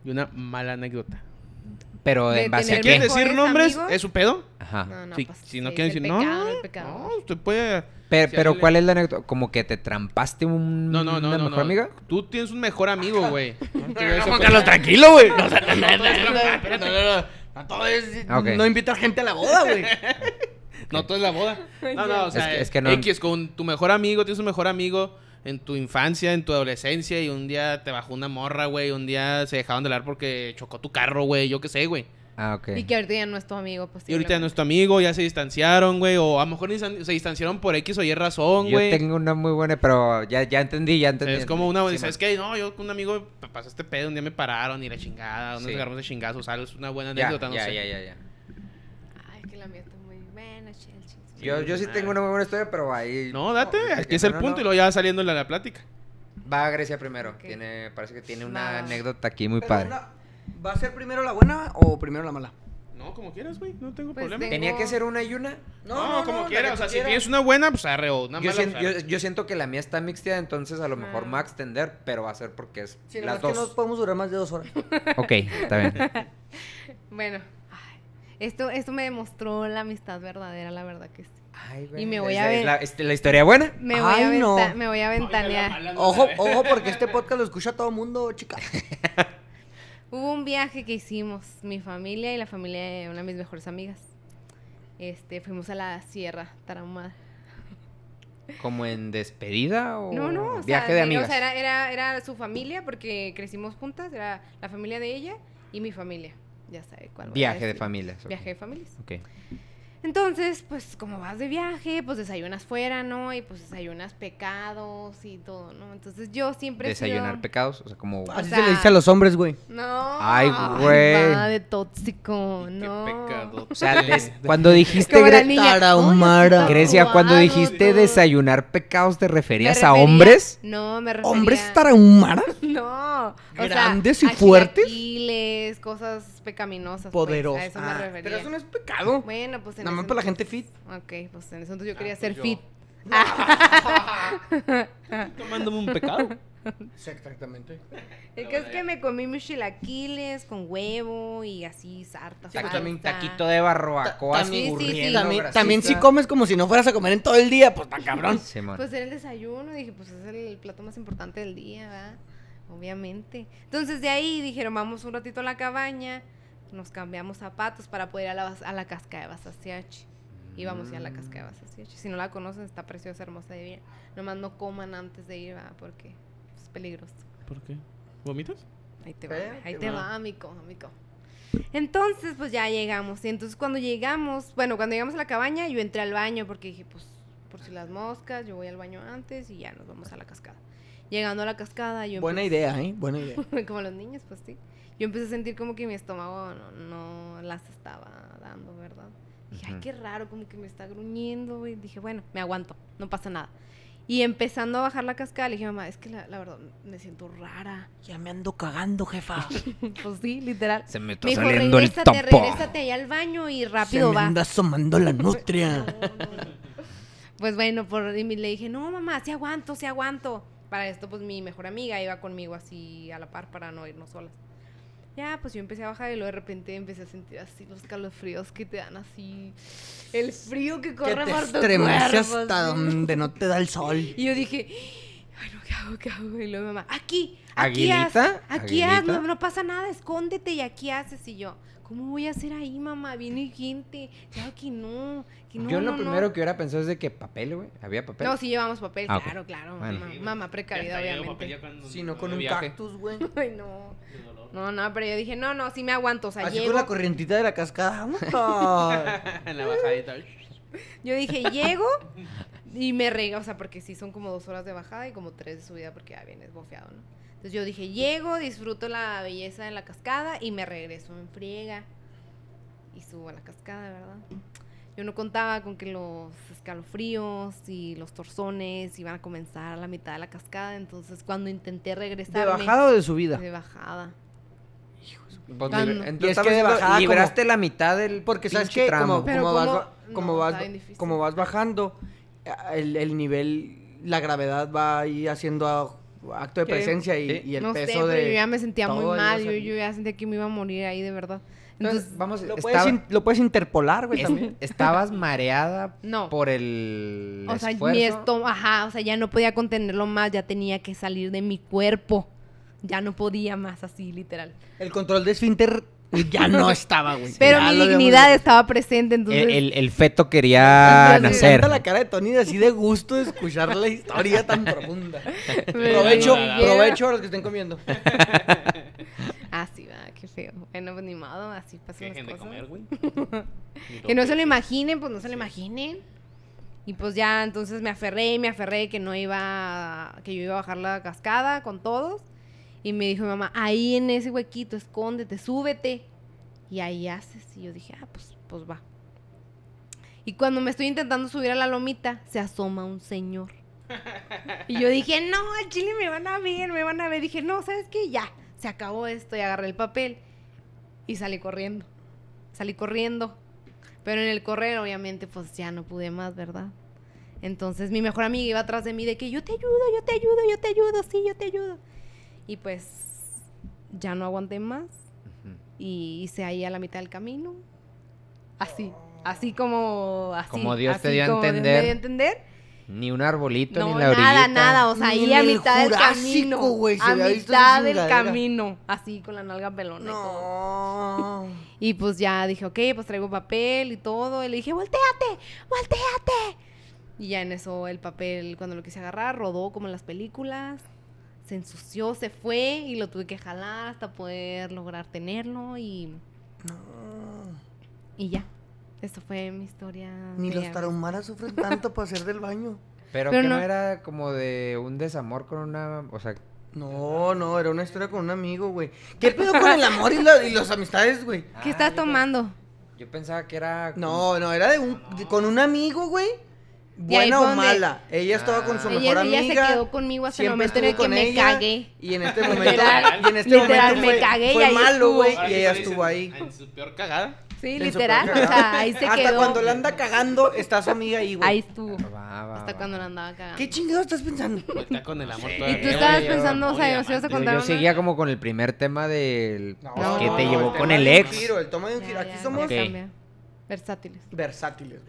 y una mala anécdota. Pero De en base a qué? ¿Quieren decir ¿Mejores nombres? amigos? ¿Es su pedo? Ajá. No, no, si, pues, si no sí, quieren decir, no, pecado, no, no, usted puede... Pero, Si pero le- ¿cuál es la anécdota? ¿Como que te trampaste un, No, no, no, una no, mejor no. amiga? Tú tienes un mejor amigo, güey. Carlos, tranquilo, güey. No, no, no, no, no, todo es- Ok. No invitar gente a la boda, güey. *laughs* No, todo es la boda. No, no, o sea, Es que- es que no- X, con tu mejor amigo, tienes un mejor amigo en tu infancia, en tu adolescencia, y un día te bajó una morra, güey, un día se dejaron de hablar porque chocó tu carro, güey, yo qué sé, güey. Ah, ok. Y que ahorita ya no es tu amigo, pues. Y ahorita ya no es tu amigo, ya se distanciaron, güey, o a lo mejor se distanciaron por X o Y razón, Yo güey. tengo una muy buena, pero ya, ya entendí, ya entendí. Es como una, Sí, ¿sabes qué? No, yo con un amigo me pasó este pedo, un día me pararon y la chingada, unos Sí. agarramos de chingazos, ¿sabes? Es una buena Ya, anécdota, no ya, sé. ya, ya, ya. Ay, que la mía está muy buena. Yo, yo sí tengo una muy buena historia, pero ahí... No, date, No, aquí es el no, punto no. y luego ya va saliendo la, la plática. Va a Grecia primero. Ok. Tiene, parece que tiene una anécdota aquí muy Pero padre. ¿Va a ser primero la buena o primero la mala? No, como quieras, güey, no tengo Pues problema. tengo- ¿Tenía que ser una y una? No, como la quieras, que o sea, si quieras. tienes una buena, pues arre, o una Yo, mala, sien- pues, yo, arre. yo siento que la mía está mixteada, entonces a lo mejor Ah. me va a extender, pero va a ser porque es Sí, las que no dos. podemos durar más de dos horas. *laughs* Ok, está bien. *laughs* Bueno, ay, esto, esto me demostró la amistad verdadera, la verdad que sí. Ay, güey, Y me ¿es voy la- a es ver- la, este, la historia buena? Me voy, a Ay, no. aventa- me voy a ventanear. Ojo, ojo, porque este *laughs* podcast lo escucha todo el mundo, chica. Hubo un viaje que hicimos, mi familia y la familia de una de mis mejores amigas. Este, fuimos a la Sierra Tarahumara. ¿Como en despedida o No, no, o sea, viaje de amigas? O sea, era, era, era su familia porque crecimos juntas, era la familia de ella y mi familia. Ya sabe cuál. Viaje de familias. Viaje de familias. Ok. Entonces, pues como vas de viaje, pues desayunas fuera, ¿no? Y pues desayunas pecados y todo, ¿no? Entonces yo siempre sido- Desayunar pecados, o sea, como... Así sea- se le dice a los hombres, güey. No. Ay, güey. va de tóxico, no. Qué pecado. O sea, des- *laughs* cuando dijiste... Gre- niña, Tarahumara. "Ay, está Grecia, cuando dijiste todo". desayunar pecados, ¿te referías a hombres? No, me refería... ¿Hombres tarahumaras? *laughs* No. No. o sea, ¿Grandes y fuertes? cosas pecaminosas. Poderosas. Pues, a eso me Ah, refería. pero eso no es pecado. Bueno, pues en Nada más para la gente fit. Ok, pues en ese entonces yo quería pues ser yo. fit. *laughs* Tomándome un pecado. Exactamente. El que es que me comí mis chilaquiles con huevo y así sarta. Taqui- también taquito de barroacoa Ta- también- sí, sí, sí. También, también si comes como si no fueras a comer en todo el día, pues está cabrón. Pues era el desayuno, dije, pues es el plato más importante del día, ¿verdad? Obviamente. Entonces de ahí dijeron, vamos un ratito a la cabaña, nos cambiamos zapatos para poder ir a la, a la cascada de Basasiachi. Íbamos ya a la cascada de Basasiachi. Si no la conocen, está preciosa, hermosa de bien. Nomás no coman antes de ir, ¿verdad? Porque es peligroso. ¿Por qué? ¿Vomitas? Ahí te va, Espérate, ahí te va. va, amigo, amigo. Entonces, pues ya llegamos. Y entonces cuando llegamos, bueno, cuando llegamos a la cabaña, yo entré al baño porque dije, pues, por si las moscas, yo voy al baño antes y ya nos vamos a la cascada. Llegando a la cascada, yo Buena empecé- idea, ¿eh? Buena idea. *laughs* como los niños, pues sí. Yo empecé a sentir como que mi estómago no, no las estaba dando, ¿verdad? Dije, ay, qué raro, como que me está gruñendo. Y dije, bueno, me aguanto, no pasa nada. Y empezando a bajar la cascada, le dije, mamá, es que la, la verdad me siento rara. Ya me ando cagando, jefa. *laughs* pues sí, literal. Se me está Me dijo, saliendo el regrésate, topo. regrésate allá al baño y Se rápido me vas. anda asomando la nutria. *laughs* Pues bueno, por, y le dije, no, mamá, sí aguanto, sí aguanto. Para esto, pues mi mejor amiga iba conmigo así a la par para no irnos solas. Ya, pues yo empecé a bajar y luego de repente empecé a sentir así los calofríos que te dan así. El frío que Que corre te por tu cuerpo, hasta donde no te da el sol. Y yo dije, ay, no, ¿qué hago? ¿Qué hago? Y luego mi mamá, aquí, aquí haz, ¿Aguilita? aquí no, no pasa nada, escóndete y aquí haces. Y yo, ¿cómo voy a hacer ahí, mamá? Viene gente. Claro que no, que no, Yo lo no, no". primero que hubiera pensado es de que papel, güey. ¿Había papel? No, sí llevamos papel, Ah, claro, claro. Bueno. Mamá, mamá precavida, obviamente. Si no con un cactus, güey. *laughs* Ay, no. No, no, pero yo dije, no, no, sí me aguanto. O sea, Así llego. con la corrientita de la cascada. *laughs* *laughs* En la bajadita. Yo dije, llego y me rega, o sea, porque sí son como dos horas de bajada y como tres de subida porque ya vienes bofeado, ¿no? Entonces yo dije, llego, disfruto la belleza de la cascada y me regreso en friega. Y subo a la cascada, ¿verdad? Yo no contaba con que los escalofríos y los torzones iban a comenzar a la mitad de la cascada, entonces cuando intenté regresar ¿De bajada o de subida? De bajada. Pues. Entonces, Y es estamos que de bajada libraste la mitad del Porque sabes que como, vas, como, No, vas, está bien difícil. como vas bajando, el, el nivel, la gravedad va ahí haciendo a- acto de presencia y, y el no sé, peso pero de... yo ya me sentía muy mal, yo, ya sentía que me iba a morir ahí de verdad. Entonces, Entonces, vamos, Lo, estaba- puedes in- lo puedes interpolar, güey, es- también. *laughs* estabas mareada No. por el o sea, esfuerzo. mi estómago, ajá, o sea, ya no podía contenerlo más, ya tenía que salir de mi cuerpo. Ya no podía más así, literal. El control de esfínter ya no estaba, güey. *laughs* Pero Ya mi habíamos dignidad visto. estaba presente, entonces... el, el- el feto quería Entonces, Me nacer. encanta la cara de Tony así de gusto de escuchar la historia tan profunda. *laughs* Provecho, provecho a los que estén comiendo. *laughs* Ah, sí, va, qué feo. Bueno, pues ni modo, así pasan las cosas. comer, güey. Que no se lo imaginen, pues no se lo imaginen. Y pues ya, entonces me aferré y me aferré que no iba, a- que yo iba a bajar la cascada con todos. Y me dijo mi mamá, ahí en ese huequito, escóndete, súbete. Y ahí haces. Y yo dije, ah, pues, pues va. Y cuando me estoy intentando subir a la lomita, se asoma un señor. Y yo dije, *laughs* no, al chile me van a ver, me van a ver. Dije, no, ¿sabes qué? Ya, se acabó esto. Y agarré el papel y salí corriendo. Salí corriendo. Pero en el correr, obviamente, pues ya no pude más, ¿verdad? Entonces mi mejor amiga iba atrás de mí de que yo te ayudo, yo te ayudo, yo te ayudo, sí, yo te ayudo. Y pues ya no aguanté más y hice ahí a la mitad del camino. Así, así como así. Como Dios te dio a como Dios me entender. dio a entender. Ni un arbolito, No, ni la orillita. nada, nada, o sea, ahí a mitad del camino. a mitad del camino, así con la nalga pelona y todo. No. Y pues ya dije, ok, pues traigo papel y todo. Y le dije, volteate, volteate. Y ya en eso el papel, cuando lo quise agarrar, rodó como en las películas. Se ensució, se fue y lo tuve que jalar hasta poder lograr tenerlo y, No. y ya. Esto fue mi historia. Ni los tarahumaras sufren *laughs* tanto para hacer del baño. Pero, Pero que no. no. era como de un desamor con una... O sea, No, no, era una historia con un amigo, güey. ¿Qué pedo con el amor y, la- y las amistades, güey? ¿Qué Ah, estás pe- tomando? Yo pensaba que era... No, no, era de un, de- con un amigo, güey. Y Buena o donde- mala. Ella estaba con su Ah. mejor Ella, ella amiga. se quedó conmigo hasta el momento en el estuvo que con me ella, cagué. Y en este momento, Literal, y en este literal, momento me fue, cagué y fue ahí malo, güey, Ahora y ella estuvo ahí. En su peor cagada. Sí, literal. O sea, ahí se Hasta quedó. cuando la anda cagando, está su amiga ahí, güey. Ahí estuvo. Va, va, Hasta va. cuando la andaba cagando. ¿Qué chingado estás pensando? Pues está con el amor Sí. todavía. Y tú estabas pensando, o sea, muy si ibas a. Yo, contar yo una- seguía como con el primer tema del No, que te no, llevó el con tema el de un ex. giro, el toma de un giro. Aquí somos. Versátiles. versátiles.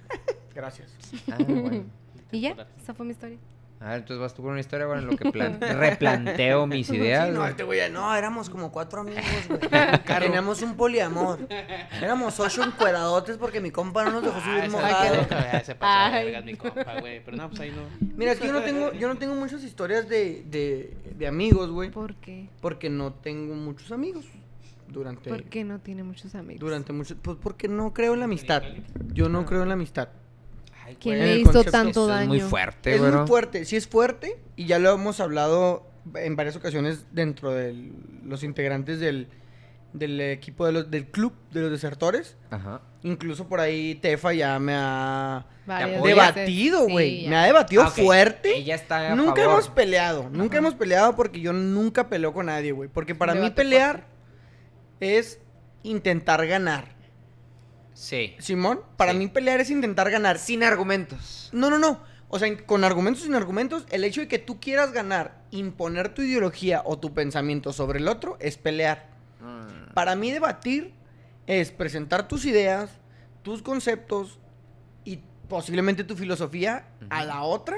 Gracias. *laughs* Ah, bueno. *laughs* Y ya, esa fue mi historia. A ver, entonces vas tú con una historia, bueno, en lo que *laughs* plan- replanteo mis ideas. Sí, no, este güey, no, éramos como cuatro amigos, güey. Teníamos un poliamor. Éramos ocho encueradotes porque mi compa no nos dejó Ah, subir esa mojado. Se pasó de vergas mi compa, güey. Pero no, pues ahí no. Mira, es que yo no tengo, yo no tengo muchas historias de, de, de amigos, güey. ¿Por qué? Porque no tengo muchos amigos. Durante, ¿Por qué no tiene muchos amigos? durante mucho, pues porque no creo en la amistad. Yo no creo en la amistad. Ay, ¿Quién le hizo concepto, tanto daño? es muy fuerte, es muy fuerte, sí es fuerte y ya lo hemos hablado en varias ocasiones dentro de los integrantes del, del equipo de los, del club de los desertores. Ajá. Incluso por ahí Tefa ya me ha Varias debatido, güey. Sí, me ha debatido Ah, fuerte. Ella está a Nunca favor. hemos peleado, nunca hemos peleado porque yo nunca peleo con nadie, güey. Porque para mí pelear es intentar ganar. Sí. Simón, para Sí. mí pelear es intentar ganar. Sin argumentos. No, no, no. O sea, con argumentos sin argumentos, el hecho de que tú quieras ganar, imponer tu ideología o tu pensamiento sobre el otro, es pelear. Mm. Para mí debatir es presentar tus ideas, tus conceptos y posiblemente tu filosofía a la otra,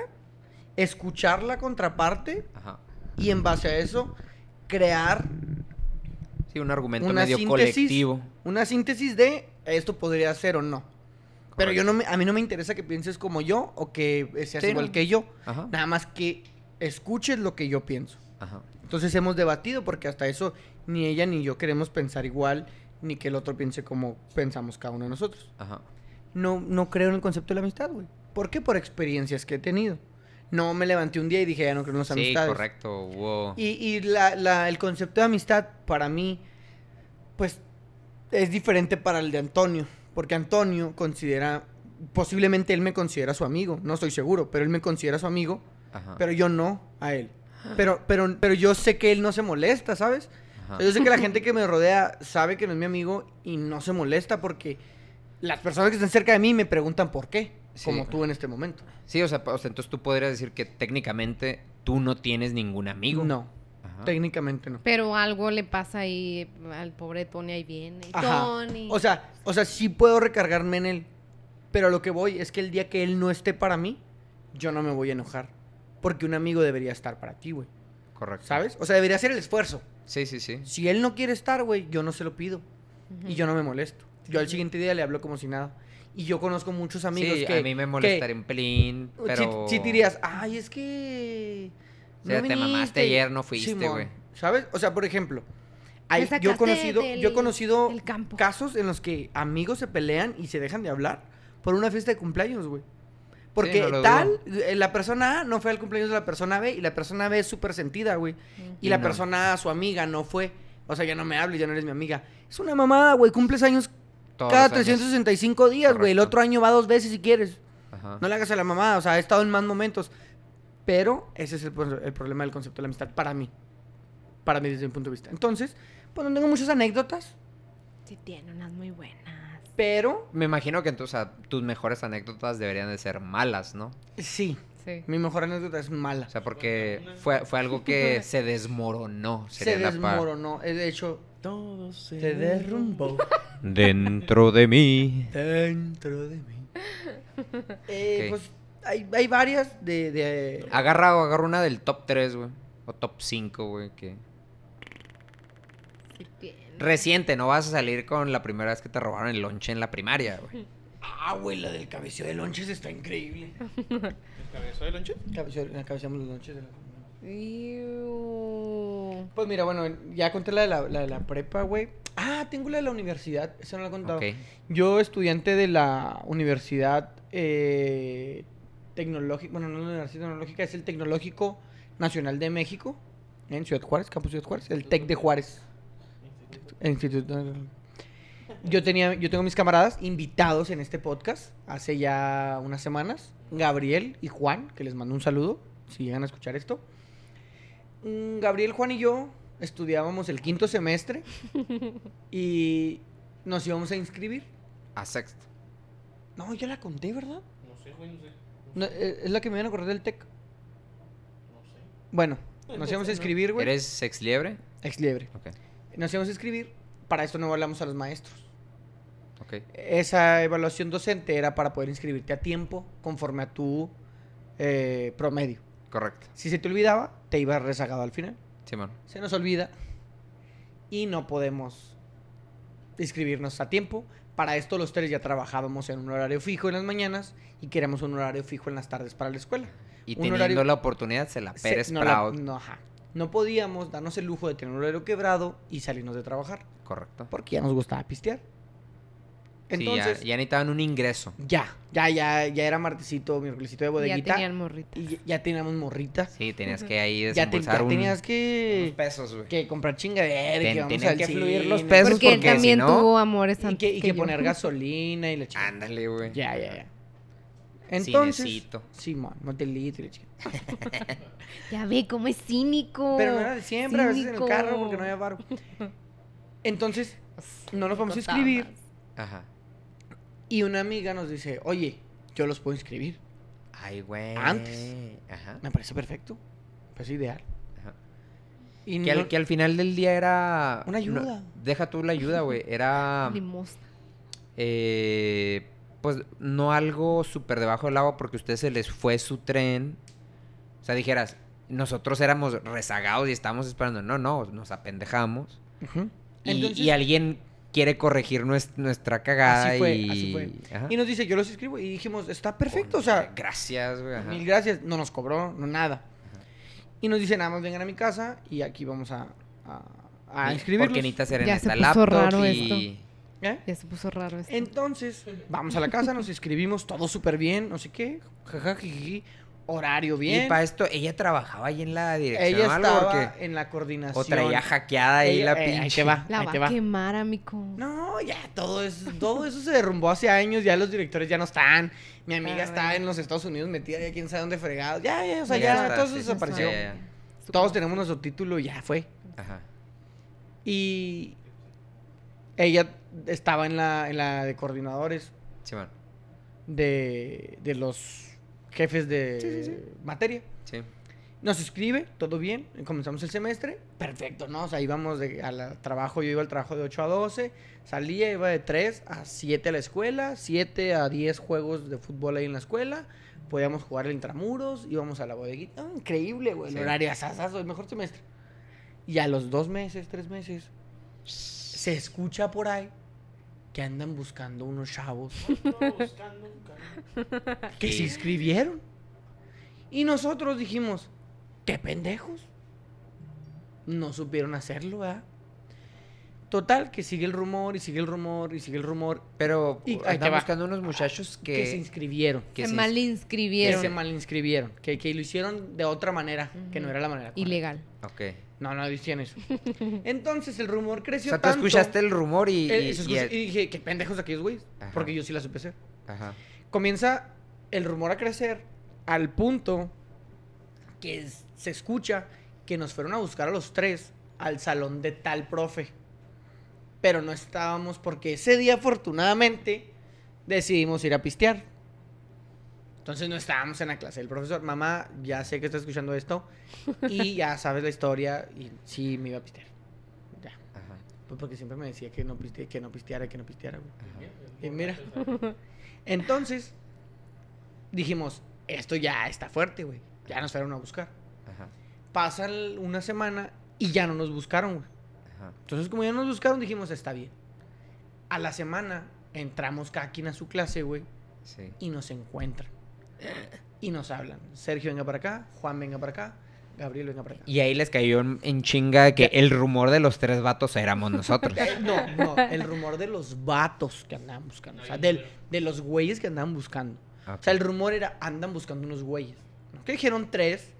escuchar la contraparte Ajá. y en base a eso crear Sí, un argumento una medio síntesis, colectivo. una síntesis de esto podría ser o no. Pero yo no me, a mí no me interesa que pienses como yo o que seas Sí, igual no. que yo. Ajá. Nada más que escuches lo que yo pienso. Ajá. Entonces hemos debatido porque hasta eso ni ella ni yo queremos pensar igual ni que el otro piense como pensamos cada uno de nosotros. Ajá. No, no creo en el concepto de la amistad, güey. ¿Por qué? Por experiencias que he tenido. No me levanté un día y dije, ya no creo en las Sí, amistades. correcto. Hubo... Y, y la- la- el concepto de amistad para mí, pues, es diferente para el de Antonio. Porque Antonio considera, posiblemente él me considera su amigo, no estoy seguro, pero él me considera su amigo, Ajá. pero yo no a él. Pero, pero, pero yo sé que él no se molesta, ¿sabes? Ajá. yo sé que la gente que me rodea sabe que no es mi amigo y no se molesta porque las personas que están cerca de mí me preguntan por qué, Sí. como tú en este momento. Sí, o sea, o sea, entonces tú podrías decir que técnicamente tú no tienes ningún amigo. No, Ajá. técnicamente no. Pero algo le pasa ahí al pobre Tony, ahí viene. Ajá. Tony. O sea, o sea, sí puedo recargarme en él. Pero a lo que voy es que el día que él no esté para mí, yo no me voy a enojar. Porque un amigo debería estar para ti, güey. Correcto. ¿Sabes? O sea, debería hacer el esfuerzo. Sí, sí, sí. Si él no quiere estar, güey, yo no se lo pido. Y yo no me molesto. Yo al siguiente día le hablo como si nada. Y yo conozco muchos amigos sí, que... a mí me molestaría un pelín, pero... Si, dirías, ay, es que... O sea, te mamaste ayer, no fuiste, güey. ¿Sabes? O sea, por ejemplo, hay- yo he conocido, del- yo he conocido casos en los que amigos se pelean y se dejan de hablar por una fiesta de cumpleaños, güey. Porque no tal, eh, la persona A no fue al cumpleaños de la persona B y la persona B es súper sentida, güey. Y Y la no. persona A, su amiga, no fue. O sea, ya no me hables, ya no eres mi amiga. Es una mamada, güey. Cumples años Todos cada los años. 365 días, güey. El otro año va dos veces si quieres. Ajá. No le hagas a la mamada, o sea, he estado en más momentos. Pero ese es el, el problema del concepto de la amistad para mí. Para mí desde mi punto de vista. Entonces, pues no tengo muchas anécdotas, Sí, tiene unas muy buenas. pero Me imagino que entonces o sea, tus mejores anécdotas deberían de ser malas, ¿no? sí, Sí. mi mejor anécdota es mala. O sea, porque fue, fue algo que *laughs* se desmoronó. Se sería desmoronó, eh, de hecho, Todo se, se derrumbó Dentro de mí. dentro de mí. *laughs* Eh. Pues hay, hay varias de... de- Agarra o agarra una del top 3, güey. O top 5, güey. Que... Reciente, no vas a salir con la primera vez que te robaron el lonche en la primaria, güey. Ah, güey, la del cabeceo de lonches está increíble. *laughs* ¿El cabezo de lonche? Cabeceo, cabeceamos los lonches de la... Pues mira, bueno, ya conté la de la, la de la prepa, güey. Ah, tengo la de la universidad, esa no la he contado. Yo, estudiante de la universidad eh, tecnológica, bueno, no la universidad tecnológica, es el Tecnológico Nacional de México, en Ciudad Juárez, Campus Ciudad Juárez, el TEC de Juárez. Instituto. yo tenía, yo tengo mis camaradas invitados en este podcast hace ya unas semanas, Gabriel y Juan, que les mando un saludo si llegan a escuchar esto. Mm, Gabriel, Juan y yo estudiábamos el quinto semestre *laughs* y nos íbamos a inscribir. A sexto. No, ya la conté, ¿verdad? No sé, güey, no sé. No, eh, es la que me iban a acordar del TEC. No sé. Bueno, *laughs* nos íbamos a inscribir, güey. ¿Eres ex liebre? Ex liebre. Ok. Nos íbamos a inscribir. Para esto no hablamos a los maestros. Ok. Esa evaluación docente era para poder inscribirte a tiempo conforme a tu eh, promedio. Correcto. Si se te olvidaba, te ibas rezagado al final. Simón. Se nos olvida y no podemos inscribirnos a tiempo. Para esto los tres ya trabajábamos en un horario fijo en las mañanas y queríamos un horario fijo en las tardes para la escuela. Y Un teniendo horario- la oportunidad, se la Se- Pérez no, la- Proud. no, ajá. No podíamos darnos el lujo de tener un horario quebrado y salirnos de trabajar Correcto. porque ya nos gustaba pistear. Entonces, sí, ya, ya necesitaban un ingreso. ya, ya, ya, ya era martesito, miércolesito de Ya bodeguita. tenían morrita. y ya, ya teníamos morritas. Sí, tenías que ahí Ya, te- desembolsar ya un- tenías que, unos pesos, güey. que comprar chingadera, Ten- que vamos al que fluir los pesos. Porque él si también no- tuvo amores Y antes que, y que poner gasolina y la chingada. Ándale, güey. Ya, ya, ya. Entonces, Cinecito. Simón, motelito y la chingada. *laughs* Ya ve cómo es cínico. Pero no era de siempre, a veces en el carro porque no había varo. Entonces, no nos vamos a inscribir. Ajá. Y una amiga nos dice, oye, yo los puedo inscribir. Ay, güey. Antes. Ajá. Me parece perfecto. Me parece ideal. Ajá. Y Que, no- al, que al final del día era... Una ayuda. no, deja tú la ayuda, güey. Era... *laughs* Limosna. eh, pues no algo súper debajo del agua porque a ustedes se les fue su tren. O sea, dijeras, nosotros éramos rezagados y estábamos esperando. No, no, nos apendejamos. Y, Entonces- y alguien quiere corregir nues- nuestra cagada Así fue, y... así fue. Ajá. Y nos dice, yo los inscribo. Y dijimos, está perfecto, o sea, Gracias, güey. mil gracias. No nos cobró, no nada. Y nos dice, nada más vengan a mi casa y aquí vamos a, a, a inscribirlos. Porque necesitas hacer en Ya se esta puso laptop raro y... ¿Eh? Ya se puso raro esto. Entonces, vamos a la casa, nos inscribimos, todo súper bien, no sé qué, jaja, jijiji, horario bien. Y para esto, ella trabajaba ahí en la dirección Ella estaba porque- en la coordinación. O traía hackeada ahí Ella- la eh, pinche. Ahí te va, La ahí va te a va. quemar, amigo. No, ya, todo eso, todo eso se derrumbó hace años, ya los directores ya no están. Mi amiga está en los Estados Unidos metida, ya quién sabe dónde fregados. Ya, ya, o sea, Ya ya, está, todo eso sí, desapareció. ya, ya, ya. Todos tenemos nuestro título y ya fue. Ajá. Y ella estaba en la, en la de coordinadores Sí, bueno. de, de los jefes de materia. Sí. Nos escribe, todo bien, comenzamos el semestre, perfecto, ¿no? O sea, íbamos de, al trabajo, yo iba al trabajo de 8 a 12, salía, iba de 3 a 7 a la escuela, 7 a 10 juegos de fútbol ahí en la escuela, podíamos jugar el intramuros, íbamos a la bodeguita, Ah, increíble, güey, el Sí. horario asasazo, el mejor semestre. Y a los dos meses, tres meses, se escucha por ahí que andan buscando unos chavos *laughs* que se inscribieron. Y nosotros dijimos, qué pendejos. No supieron hacerlo, ¿verdad? Total, que sigue el rumor y sigue el rumor y sigue el rumor. Pero Y andan buscando unos muchachos que... Que, se inscribieron. que se se- mal Que se mal inscribieron. Que, que lo hicieron de otra manera, que no era la manera. correcta. Ilegal. Ok. No, no decían eso. *laughs* Entonces el rumor O creció sea, tú tanto. escuchaste el rumor y... Eh, y- se y- y dije, qué pendejos aquellos güeyes. Porque yo sí la supe hacer. Ajá. comienza el rumor a crecer al punto que es- se escucha que nos fueron a buscar a los tres al salón de tal profe. Pero no estábamos porque ese día afortunadamente decidimos ir a pistear. Entonces no estábamos en la clase del profesor. Mamá, ya sé que está escuchando esto y ya *laughs* sabes la historia y sí me iba a pistear. Ya. Ajá. Pues porque siempre me decía que no, piste, que no pisteara, que no pisteara, güey. Y mira. Entonces, dijimos, esto ya está fuerte, güey. Ya nos fueron a buscar. Ajá. Pasa el- una semana y ya no nos buscaron, güey. Ajá. Entonces, como ya nos buscaron, dijimos, está bien. A la semana entramos cada quien a su clase, güey, Sí. y nos encuentran. Y nos hablan. Sergio, venga para acá. Juan, venga para acá. Gabriel, venga para acá. Y ahí les cayó en, chinga que el rumor de los tres vatos éramos nosotros. *laughs* Eh, No, no, el rumor de los vatos que andaban buscando. O sea, del- de los güeyes que andaban buscando. O sea, el rumor era, andan buscando unos güeyes. Nunca dijeron tres,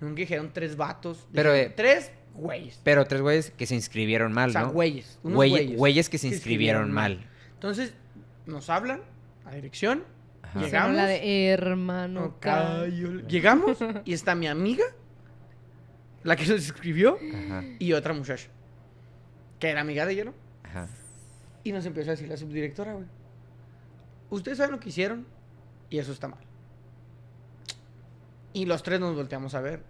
nunca dijeron tres vatos. Pero, dijeron eh, tres güeyes. Pero tres güeyes que se inscribieron mal, O sea, ¿no? güeyes. unos Güey- güeyes güeyes que se inscribieron escribieron mal. Entonces, nos hablan a dirección. Ajá. Llega- Hicieron la ¿Llegamos? de hermano. Llegamos y está mi amiga, la que nos escribió, Ajá, y otra muchacha, que era amiga de ella, ¿no? ajá. Y nos empezó a decir la subdirectora, güey. Ustedes saben lo que hicieron y eso está mal. Y los tres nos volteamos a ver.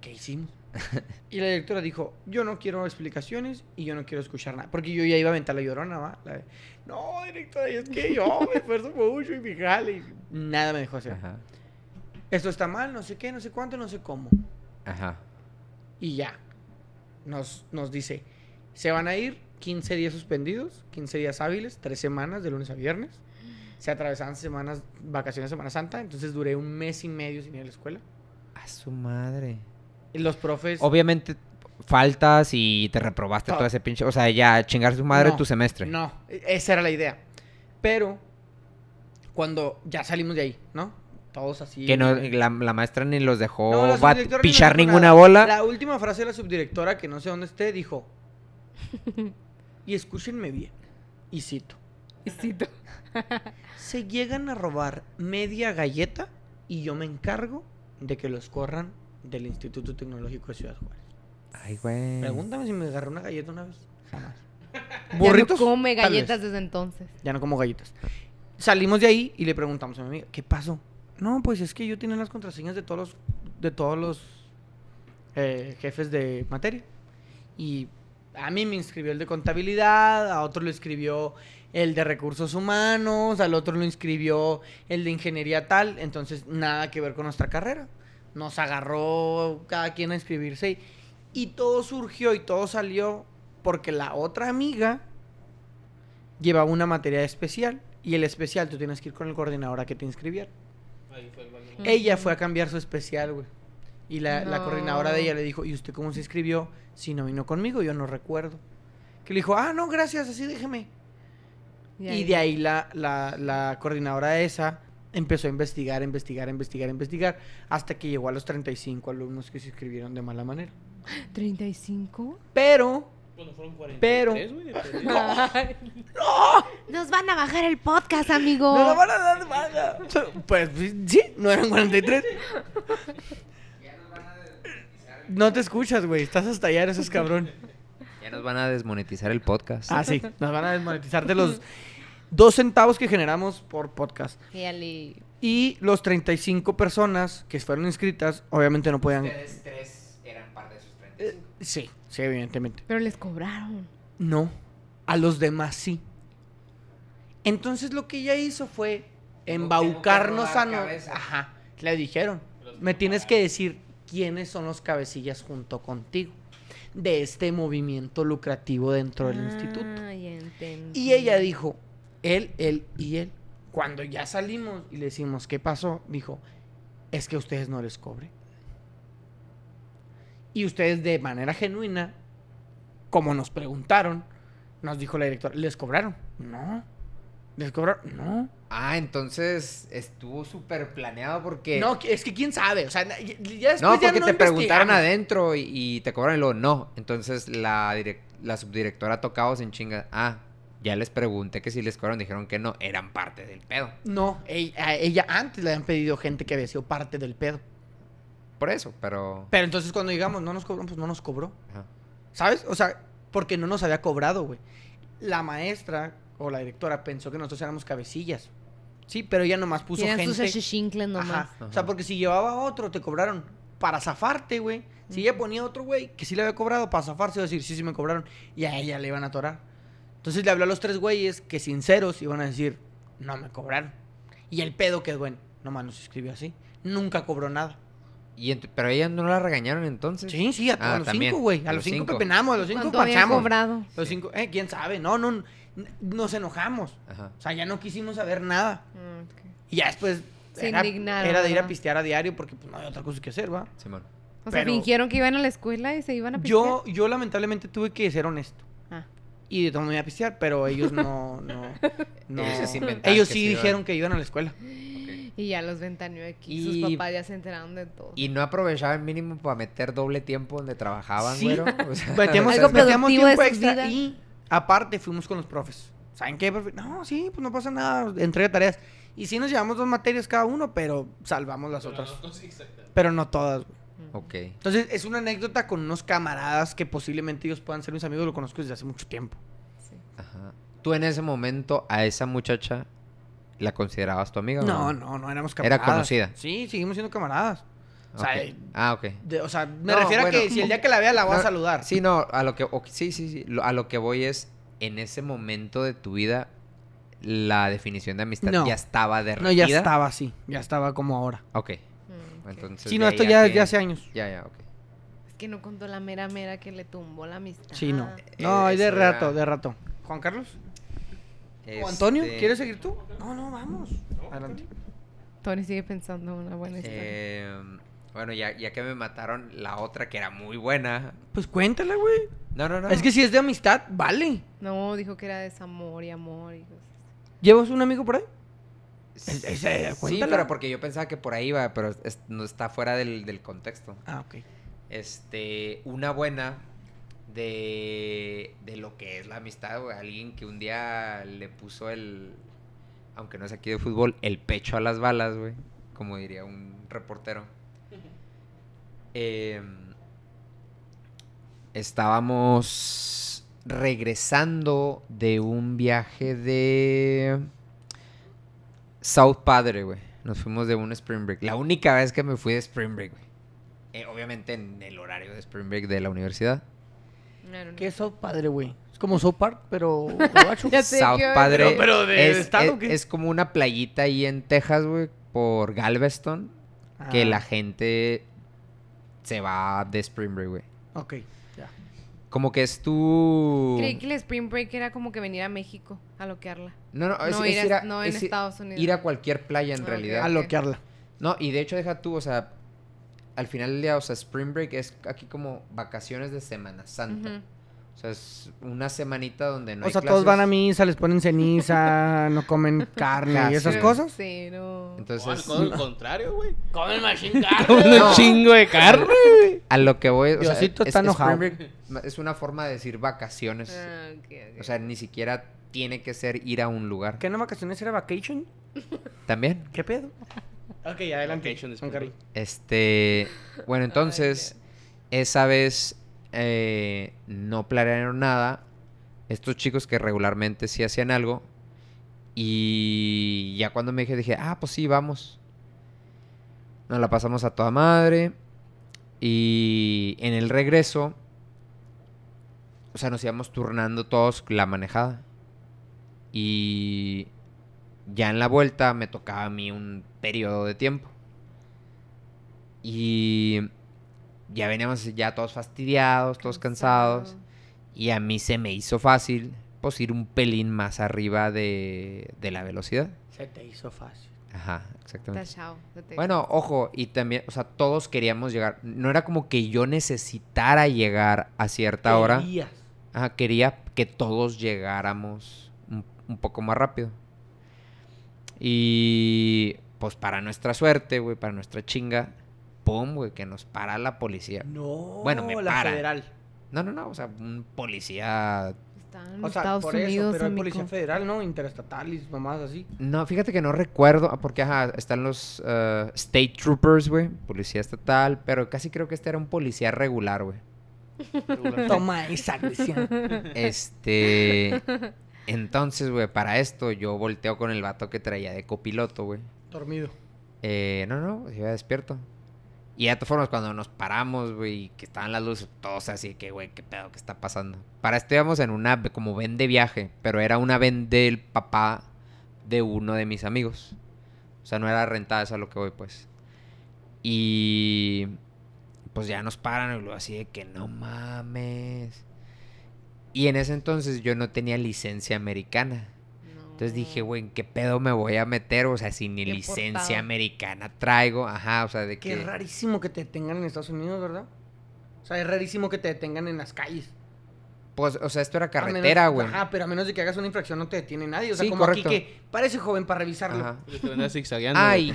¿Qué hicimos? *laughs* y la directora dijo, yo no quiero explicaciones y yo no quiero escuchar nada. Porque yo ya iba a aventar la llorona, ¿va? La de, no, directora, es que yo me esfuerzo mucho y mi jale. y Nada me dejó hacer. Ajá. Esto está mal, no sé qué, no sé cuánto, no sé cómo. Ajá. Y ya. Nos, nos dice, se van a ir 15 días suspendidos, 15 días hábiles, 3 semanas, de lunes a viernes. Se atravesaban semanas, vacaciones de Semana Santa, entonces duré un mes y medio sin ir a la escuela. A su madre. Y los profes... Obviamente faltas y te reprobaste Todo. todo ese pinche... O sea, ya chingar su madre No, tu semestre. No, e- esa era la idea. Pero, cuando ya salimos de ahí, ¿no? Todos así... Que no, la, la maestra ni los dejó No, bat- pichar ninguna nada. bola. La última frase de la subdirectora, que no sé dónde esté, dijo... *laughs* y escúchenme bien, y cito. Y cito. *laughs* Se llegan a robar media galleta y yo me encargo de que los corran del Instituto Tecnológico de Ciudad Juárez. Ay, güey. Pregúntame si me agarré una galleta una vez. Jamás. *laughs* Ya no come galletas desde entonces. Ya no como galletas. Salimos de ahí y le preguntamos a mi amiga, ¿qué pasó? No, pues es que yo tenía las contraseñas de todos los, de todos los eh, jefes de materia. Y a mí me inscribió el de contabilidad, a otro le escribió el de recursos humanos, al otro lo inscribió el de ingeniería tal, entonces nada que ver con nuestra carrera. Nos agarró cada quien a inscribirse y, y todo surgió y todo salió porque la otra amiga llevaba una materia especial y el especial tú tienes que ir con el coordinador a que te inscribiera. Ahí fue el. Ella fue a cambiar su especial, güey. Y la, coordinadora de ella le dijo, ¿y usted cómo se inscribió? Si no vino conmigo, yo no recuerdo. Que le dijo, ah, no, gracias, así déjeme. Y de ahí la, la, la coordinadora esa empezó a investigar, investigar, investigar, investigar, hasta que llegó a los 35 alumnos que se inscribieron de mala manera. ¿35? Pero, Bueno, fueron 43, Pero- *laughs* perdido. Nos van a bajar el podcast, amigo. ¡No la van a dar baja! Pues sí, no eran 43. No te escuchas, güey. Estás hasta allá, eres cabrón. Ya nos van a desmonetizar el podcast. Ah, sí. Nos van a desmonetizar de los dos centavos que generamos por podcast. Fíjale. Y los 35 personas que fueron inscritas, obviamente no podían. tres eran parte de sus Eh, sí, sí, evidentemente. Pero les cobraron. No. A los demás sí. Entonces lo que ella hizo fue embaucarnos a rodar no. cabeza. Ajá. Le dijeron. Me tienes que decir quiénes son los cabecillas junto contigo de este movimiento lucrativo dentro del instituto. Ah, ya entendí. Y ella dijo, él, él y él. Cuando ya salimos y le decimos, ¿qué pasó? Dijo, es que a ustedes no les cobre. Y ustedes de manera genuina, como nos preguntaron, nos dijo la directora, ¿les cobraron? No. ¿Les cobraron? No. Ah, entonces estuvo súper planeado porque... No, es que quién sabe. O sea, ya después No, ya porque te preguntaron adentro y, y te cobraron y luego no. Entonces la, la subdirectora tocaba en chinga. Ah, ya les pregunté que si les cobraron, dijeron que no, eran parte del pedo. No, ella, a ella antes le habían pedido gente que había sido parte del pedo. Por eso, pero... Pero entonces cuando digamos, no nos cobró, pues no nos cobró. ajá. ¿Sabes? O sea, porque no nos había cobrado, güey. La maestra o la directora pensó que nosotros éramos cabecillas. Sí, pero ella nomás puso gente. nomás. Ajá. O sea, porque si llevaba otro, te cobraron para zafarte, güey. Si ella ponía otro güey que sí le había cobrado para zafarse, iba a decir, sí, sí me cobraron. Y a ella le iban a atorar. Entonces le habló a los tres güeyes que sinceros iban a decir, no me cobraron. Y el pedo quedó en, nomás nos escribió así. Nunca cobró nada. Y pero ellas no la regañaron entonces. Sí, sí, a, a Ah, los también, cinco, güey. a A los cinco cinco. pepenamos, a los cinco ¿Cuánto habían parchamos. cobrado? Los Sí. cinco, eh, quién sabe, no, no, nos enojamos. Ajá. O sea, ya no quisimos saber nada. Ok. Y ya después Se era, indignaron, era de ir a pistear a diario porque pues, no había otra cosa que hacer, ¿va? Simón. O sea, fingieron que iban a la escuela y se iban a pistear. Yo, yo lamentablemente tuve que ser honesto. Y de todo me iba a pistear, pero ellos no, no, no. *laughs* Ellos sí que iban. dijeron que iban a la escuela. *gasps* Y ya los ventaneó aquí. Y- Sus papás ya se enteraron de todo. Y no aprovechaban mínimo para meter doble tiempo donde trabajaban, Sí. güero. O sea, *laughs* Metíamos, tiempo extra vidas. y aparte fuimos con los profes. ¿Saben qué, profe? No, sí, pues no pasa nada, entrega tareas. Y sí nos llevamos dos materias cada uno, pero salvamos las otras. *laughs* Pero no todas. güey. Ok. Entonces, es una anécdota con unos camaradas que posiblemente ellos puedan ser mis amigos, lo conozco desde hace mucho tiempo. Sí. Ajá. ¿Tú en ese momento a esa muchacha la considerabas tu amiga? o No, no, no éramos Era camaradas. conocida. Sí, seguimos siendo camaradas. O sea, Ah, ok. de- o sea, me No, refiero bueno. a que si el día que la vea la voy a No, saludar. Sí, no, a lo que... sí, sí, sí. lo- a lo que voy es, en ese momento de tu vida, la definición de amistad No. ya estaba No, derretida. ya estaba así, ya estaba como ahora. Ok. Entonces, Sí, no, esto ya es de hace años. Ya, ya, ok. Es que no contó la mera mera que le tumbó la amistad. Sí, no. Eh, No, hay de rato, de rato. Juan Carlos. ¿O Este, Antonio? ¿Quieres seguir tú? No, no, vamos. Adelante. Tony sigue pensando una buena historia. eh, bueno, ya, ya que me mataron la otra que era muy buena. Pues cuéntala, güey. No, no, no. Es que si es de amistad, vale. No, dijo que era desamor y amor y cosas. ¿Llevas un amigo por ahí? Sí, ese- sí, pero porque yo pensaba que por ahí iba, pero no está fuera del, del contexto. Ah, ok. Este, una buena de, de lo que es la amistad, güey. Alguien que un día le puso el, aunque no es aquí de fútbol, el pecho a las balas, güey. Como diría un reportero. *laughs* Em, estábamos regresando de un viaje de South Padre, güey. Nos fuimos de un Spring Break. La única vez que me fui de Spring Break, güey. Eh, obviamente en el horario de Spring Break de la universidad. No, no, no. ¿Qué es South Padre, güey? Es como South Park, pero *laughs* South Padre Pero- pero de es, estado, es- es como una playita ahí en Texas, güey, por Galveston, que Ah, la gente se va de Spring Break, güey. Ok, ya. Como que es tu... Creí que el Spring Break era como que venir a México a loquearla. No, no, es, no, es ir a- ir a, no en es Estados Unidos. ir a cualquier playa en realidad. A loquearla. No, y de hecho deja tú, o sea, al final del día, o sea, Spring Break es aquí como vacaciones de Semana Santa. Ujú. O sea, es una semanita donde no o hay sea, todos van a misa, les ponen ceniza, *laughs* no comen carne y esas cosas. Sí, no. Entonces, al contrario, güey. Comen machine *laughs* Comen No. un chingo de carne, *laughs* güey. a lo que voy, o sea, Diosito es- está es enojado. Spring Break ma- es una forma de decir vacaciones. Ah, ok, ok. O sea, ni siquiera tiene que ser ir a un lugar. ¿Qué no vacaciones era vacation? También. ¿Qué pedo? Ok, adelante. Vacation. Este, bueno, entonces, esa vez eh, no planearon nada. Estos chicos que regularmente sí hacían algo. Y ya cuando me dije, dije, ah, pues sí, vamos. Nos la pasamos a toda madre. Y en el regreso, o sea, nos íbamos turnando todos la manejada. Y ya en la vuelta me tocaba a mí un periodo de tiempo. Y ya veníamos ya todos fastidiados, todos cansados. Cansado. Y a mí se me hizo fácil, pues ir un pelín más arriba de, de la velocidad. Se te hizo fácil. Ajá, exactamente. Tachao, se te- Bueno, ojo, y también, o sea, todos queríamos llegar. No era como que yo necesitara llegar a cierta hora. Querías. Ajá, quería que todos llegáramos un, un poco más rápido. Y pues para nuestra suerte, güey, para nuestra chinga, pum, güey, que nos para la policía. No, Bueno, me la para. federal. No, no, no, o sea, un policía... Está en O sea, Estados por Unidos, eso, pero amigo. policía federal, ¿no? Interestatal y mamás así. No, fíjate que no recuerdo, ah, porque ajá, están los eh, State Troopers, güey, policía estatal, pero casi creo que este era un policía regular, güey. *laughs* Toma esa agresión. Este... Entonces, güey, para esto yo volteo con el vato que traía de copiloto, güey. Dormido. Eh, no, no, iba despierto. Y de todas formas, cuando nos paramos, güey, que estaban las luces, todos así que, güey, qué pedo, qué está pasando. Para esto íbamos en una como ven de viaje, pero era una ven del papá de uno de mis amigos. O sea, no era rentada, a lo que voy, pues. Y pues ya nos paran y luego así de que no mames. Y en ese entonces yo no tenía licencia americana. Entonces dije, güey, ¿en qué pedo me voy a meter? O sea, si ni Qué licencia portada. americana traigo. Ajá, o sea, de Qué que... rarísimo que te detengan en Estados Unidos, ¿verdad? O sea, es rarísimo que te detengan en las calles. Pues, o sea, esto era carretera, güey. Ajá, pero a menos de que hagas una infracción no te detiene nadie. O sea, Sí, como correcto. aquí que parece joven para revisarlo. Ajá. Te zigzagueando, Ah, güey.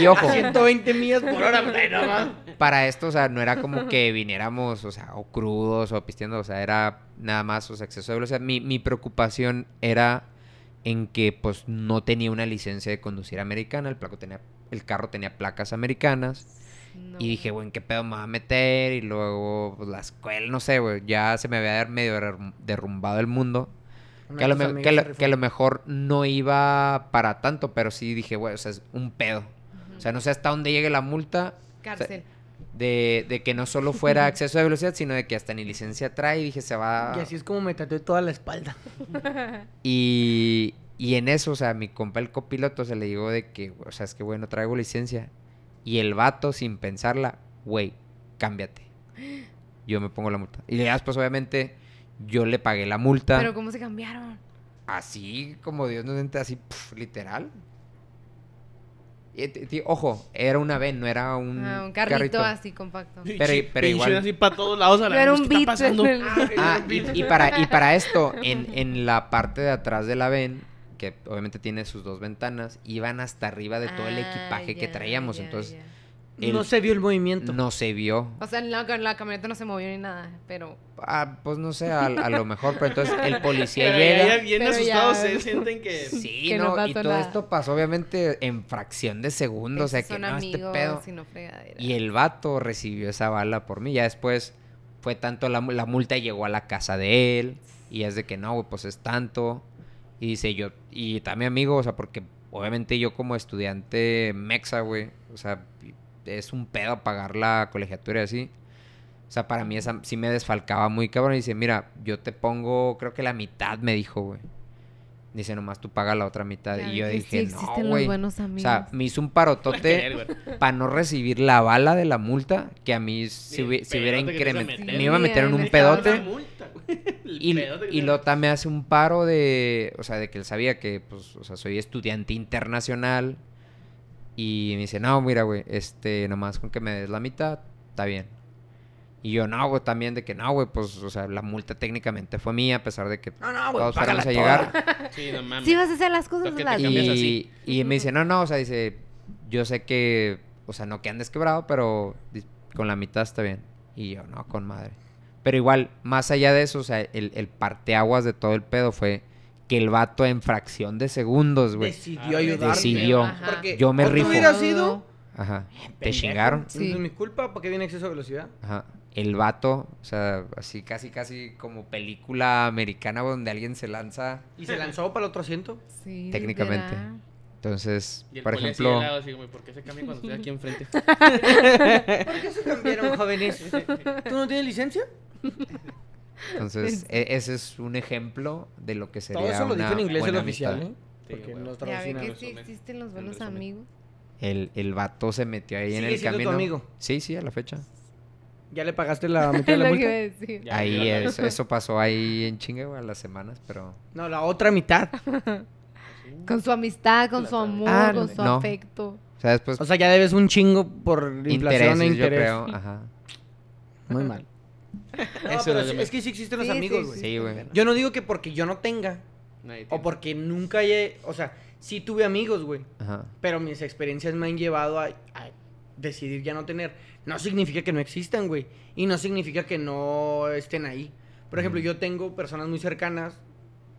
y, ojo, A 120 millas por hora, güey, no para esto, o sea, no era como que viniéramos, o sea, o crudos o pisteando, o sea, era nada más, o sea, exceso de velocidad. Mi, mi preocupación era en que, pues, no tenía una licencia de conducir americana, el, placo tenía, el carro tenía placas americanas. No. Y dije, güey, ¿en qué pedo me va a meter? Y luego, pues, la escuela, no sé, güey, ya se me había medio derrum- derrumbado el mundo. Que a, lo me- que, a lo- se rifó. que a lo mejor no iba para tanto, pero sí dije, güey, o sea, es un pedo. O sea, no sé hasta dónde llegue la multa. Cárcel. De, de que no solo fuera *laughs* exceso de velocidad, sino de que hasta ni licencia trae. Y dije, se va. Y así es como me tatué toda la espalda. *laughs* Y, y en eso, o sea, mi compa el copiloto se le digo de que, o sea, es que, güey, no traigo licencia. Y el vato, sin pensarla, güey, cámbiate. Yo me pongo la multa. Y ya después, obviamente, yo le pagué la multa. Pero ¿cómo se cambiaron? Así como Dios nos ente, así, pf, literal. Y, ojo, era una van, no era un, Ah, un carrito, así compacto. Pero- igual- así para todos lados a la Era vez, un ¿qué está beat. pasando? *laughs* Ah, y, y para, y para esto, en, *laughs* en la parte de atrás de la ven, que obviamente tiene sus dos ventanas, iban hasta arriba de todo el Ah, equipaje que traíamos. ya, entonces, ya. El- No se vio el movimiento. no se vio. O sea, la, la camioneta no se movió ni nada, pero... Ah, pues no sé, a, a lo mejor, pero entonces el policía Pero llega. ya, ya bien Pero asustados, ya- se sienten que... *laughs* Sí, que no no, y todo nada. esto pasó obviamente en fracción de segundos, o sea, que no, amigos este pedo. y el vato recibió esa bala por mí. Ya después fue tanto la, la multa llegó a la casa de él. Y es de que no, güey, pues es tanto. Y dice yo, y también amigo, o sea, porque obviamente yo como estudiante mexa, güey, o sea, es un pedo pagar la colegiatura y así. O sea, para mí esa sí me desfalcaba muy cabrón. Y dice, mira, yo te pongo, creo que la mitad me dijo, güey. Dice, nomás tú pagas la otra mitad. Y yo dije, sí no, güey. O sea, me hizo un parotote *laughs* para no recibir la bala de la multa que a mí si, si hubiera incrementado. meter. Me iba a meter en Sí, un pedote. *laughs* Y, y Lota me hace un paro de, o sea, de que él sabía que, pues, o sea, soy estudiante internacional. Y me dice, no, mira, güey, este, nomás con que me des la mitad, está bien. Y yo, no, güey, también de que no, güey, pues, o sea, la multa técnicamente fue mía, a pesar de que No, no, güey, todos fuéramos a llegar. *laughs* Sí, no mames. Sí vas a hacer las cosas, las Y, así. y me dice, no, no, o sea, dice, yo sé que, o sea, no que andes quebrado, pero con la mitad está bien. Y yo, no, con madre. Pero igual, más allá de eso, o sea, el, el parteaguas de todo el pedo fue que el vato en fracción de segundos, güey. Decidió Ah, ayudarme. decidió. Ajá. Porque Yo me rifo. hubiera sido... Ajá. Te pendejo. chingaron. Sí. Mi culpa porque viene exceso de velocidad. Ajá. El vato, o sea, así casi, casi como película americana donde alguien se lanza. Y se lanzó para el otro asiento. Sí, Técnicamente. literal. Entonces, Y el por ejemplo, lado, así, ¿por qué se cambia cuando estoy aquí enfrente? *laughs* ¿Por qué se cambiaron, jóvenes? ¿Tú no tienes licencia? entonces e- ese es un ejemplo de lo que sería Todo eso lo una dijo en inglés el oficial, amistad. ¿eh? Sí, Porque güey. nos Ya ve que sí existen los buenos amigos. El, el vato se metió ahí en el siendo tu camino. amigo. Sí, sí, a la fecha. ¿Ya le pagaste la mitad de la *laughs* multa? ahí ya, es- eso pasó ahí en chingue, güey, a las semanas, pero... No, la otra mitad. *laughs* Con su amistad, con su amor, Ah, con su no. afecto. O sea, después O sea, ya debes un chingo por inflación e yo interés. creo. Ajá. Muy mal. No, Eso pero es que sí existen los Sí, amigos, sí, güey. Sí, güey. Yo no digo que porque yo no tenga o porque nunca haya... O sea, sí tuve amigos, güey. Ajá. Pero mis experiencias me han llevado a, a decidir ya no tener. No significa que no existan, güey. Y no significa que no estén ahí. Por ejemplo, yo tengo personas muy cercanas,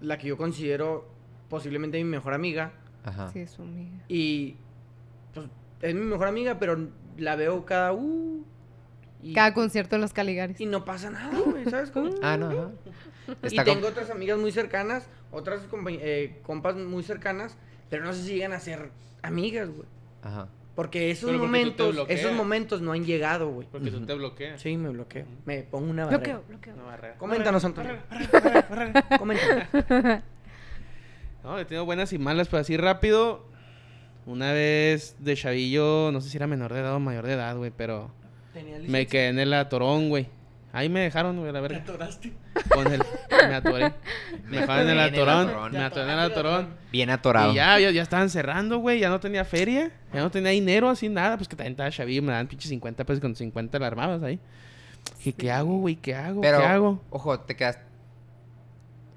la que yo considero posiblemente mi mejor amiga. Ajá. Sí, es su amiga. Y pues, es mi mejor amiga, pero la veo cada... Uh, y, Cada concierto en los Caligaris. y no pasa nada, güey, ¿sabes cómo? *laughs* Ah, no, ajá. Y Está tengo otras amigas muy cercanas, otras eh, compas muy cercanas, pero no sé si llegan a ser amigas, güey. Ajá. Porque esos porque momentos, esos momentos no han llegado, güey. Porque tú te bloqueas. Sí, me bloqueo. Me pongo una barrera. Bloqueo, bloqueo. Una barrera. Coméntanos, Antonio. Coméntanos. *laughs* No, he tenido buenas y malas, pero así rápido. Una vez de chavillo, no sé si era menor de edad o mayor de edad, güey, pero me quedé en el atorón, güey. Ahí me dejaron, güey, la ¿Te verga. atoraste? Con el... Me atoré. Me dejaron en el atorón. Me atoré en el atorón. Bien atorado. Y ya, ya, ya estaban cerrando, güey. Ya no tenía feria. Ya no tenía dinero, así nada. Pues que también estaba chavillo. Me daban pinche 50 pesos. Con 50 la armabas ahí. Dije, ¿qué hago, güey? ¿Qué hago? Pero, ¿Qué hago? ojo, te quedas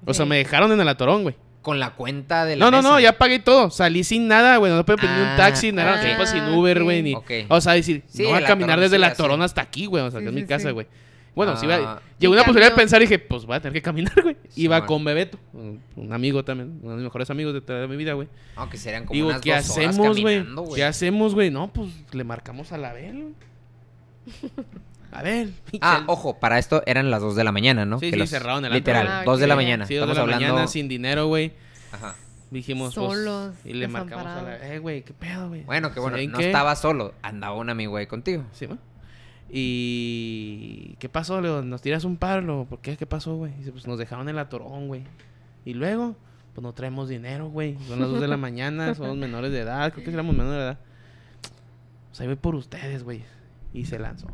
O sea, me dejaron en el atorón, güey. Con la cuenta de la No, no, no, ya pagué todo. Salí sin nada, güey. No puedo pedir ni un Ah, taxi, nada. ah, sin. Uber, güey. Ni... O sea, decir, Sí, no voy a caminar desde sí, la. Torón hasta aquí, güey. O sea, Sí, que es sí, mi casa, sí. güey. Bueno, sí, Ah. iba- llegó una posibilidad de cambió. pensar y dije, pues voy a tener que caminar, güey. Sí, Iba man. con Bebeto, un amigo también, uno de mis mejores amigos de toda mi vida, güey. Aunque serían como Digo, unas ¿qué dos horas hacemos, güey? ¿Qué hacemos, güey? No, pues le marcamos a la Bel, güey. A ver, Ah, ojo, para esto eran las 2 de la mañana, ¿no? Sí, Que sí, los- cerraron el Literal, antro. Ah, 2 de la mañana. Sí, dos de Estamos la hablando... mañana sin dinero, güey. Ajá. Dijimos, pues, Solos, y le marcamos a la... Eh, güey, ¿qué pedo, güey? Bueno, que bueno, ¿Saben no qué? estaba solo, andaba un amigo ahí contigo. Sí, ¿no? Y... ¿Qué pasó, Leo? ¿Nos tiras un palo? ¿Por qué? ¿Qué pasó, güey? Dice, pues nos dejaron el atorón, güey. Y luego, pues no traemos dinero, güey. Son las 2 de la mañana, *laughs* somos menores de edad. Creo que éramos menores de edad. Pues ahí voy por ustedes, güey. Y se lanzó.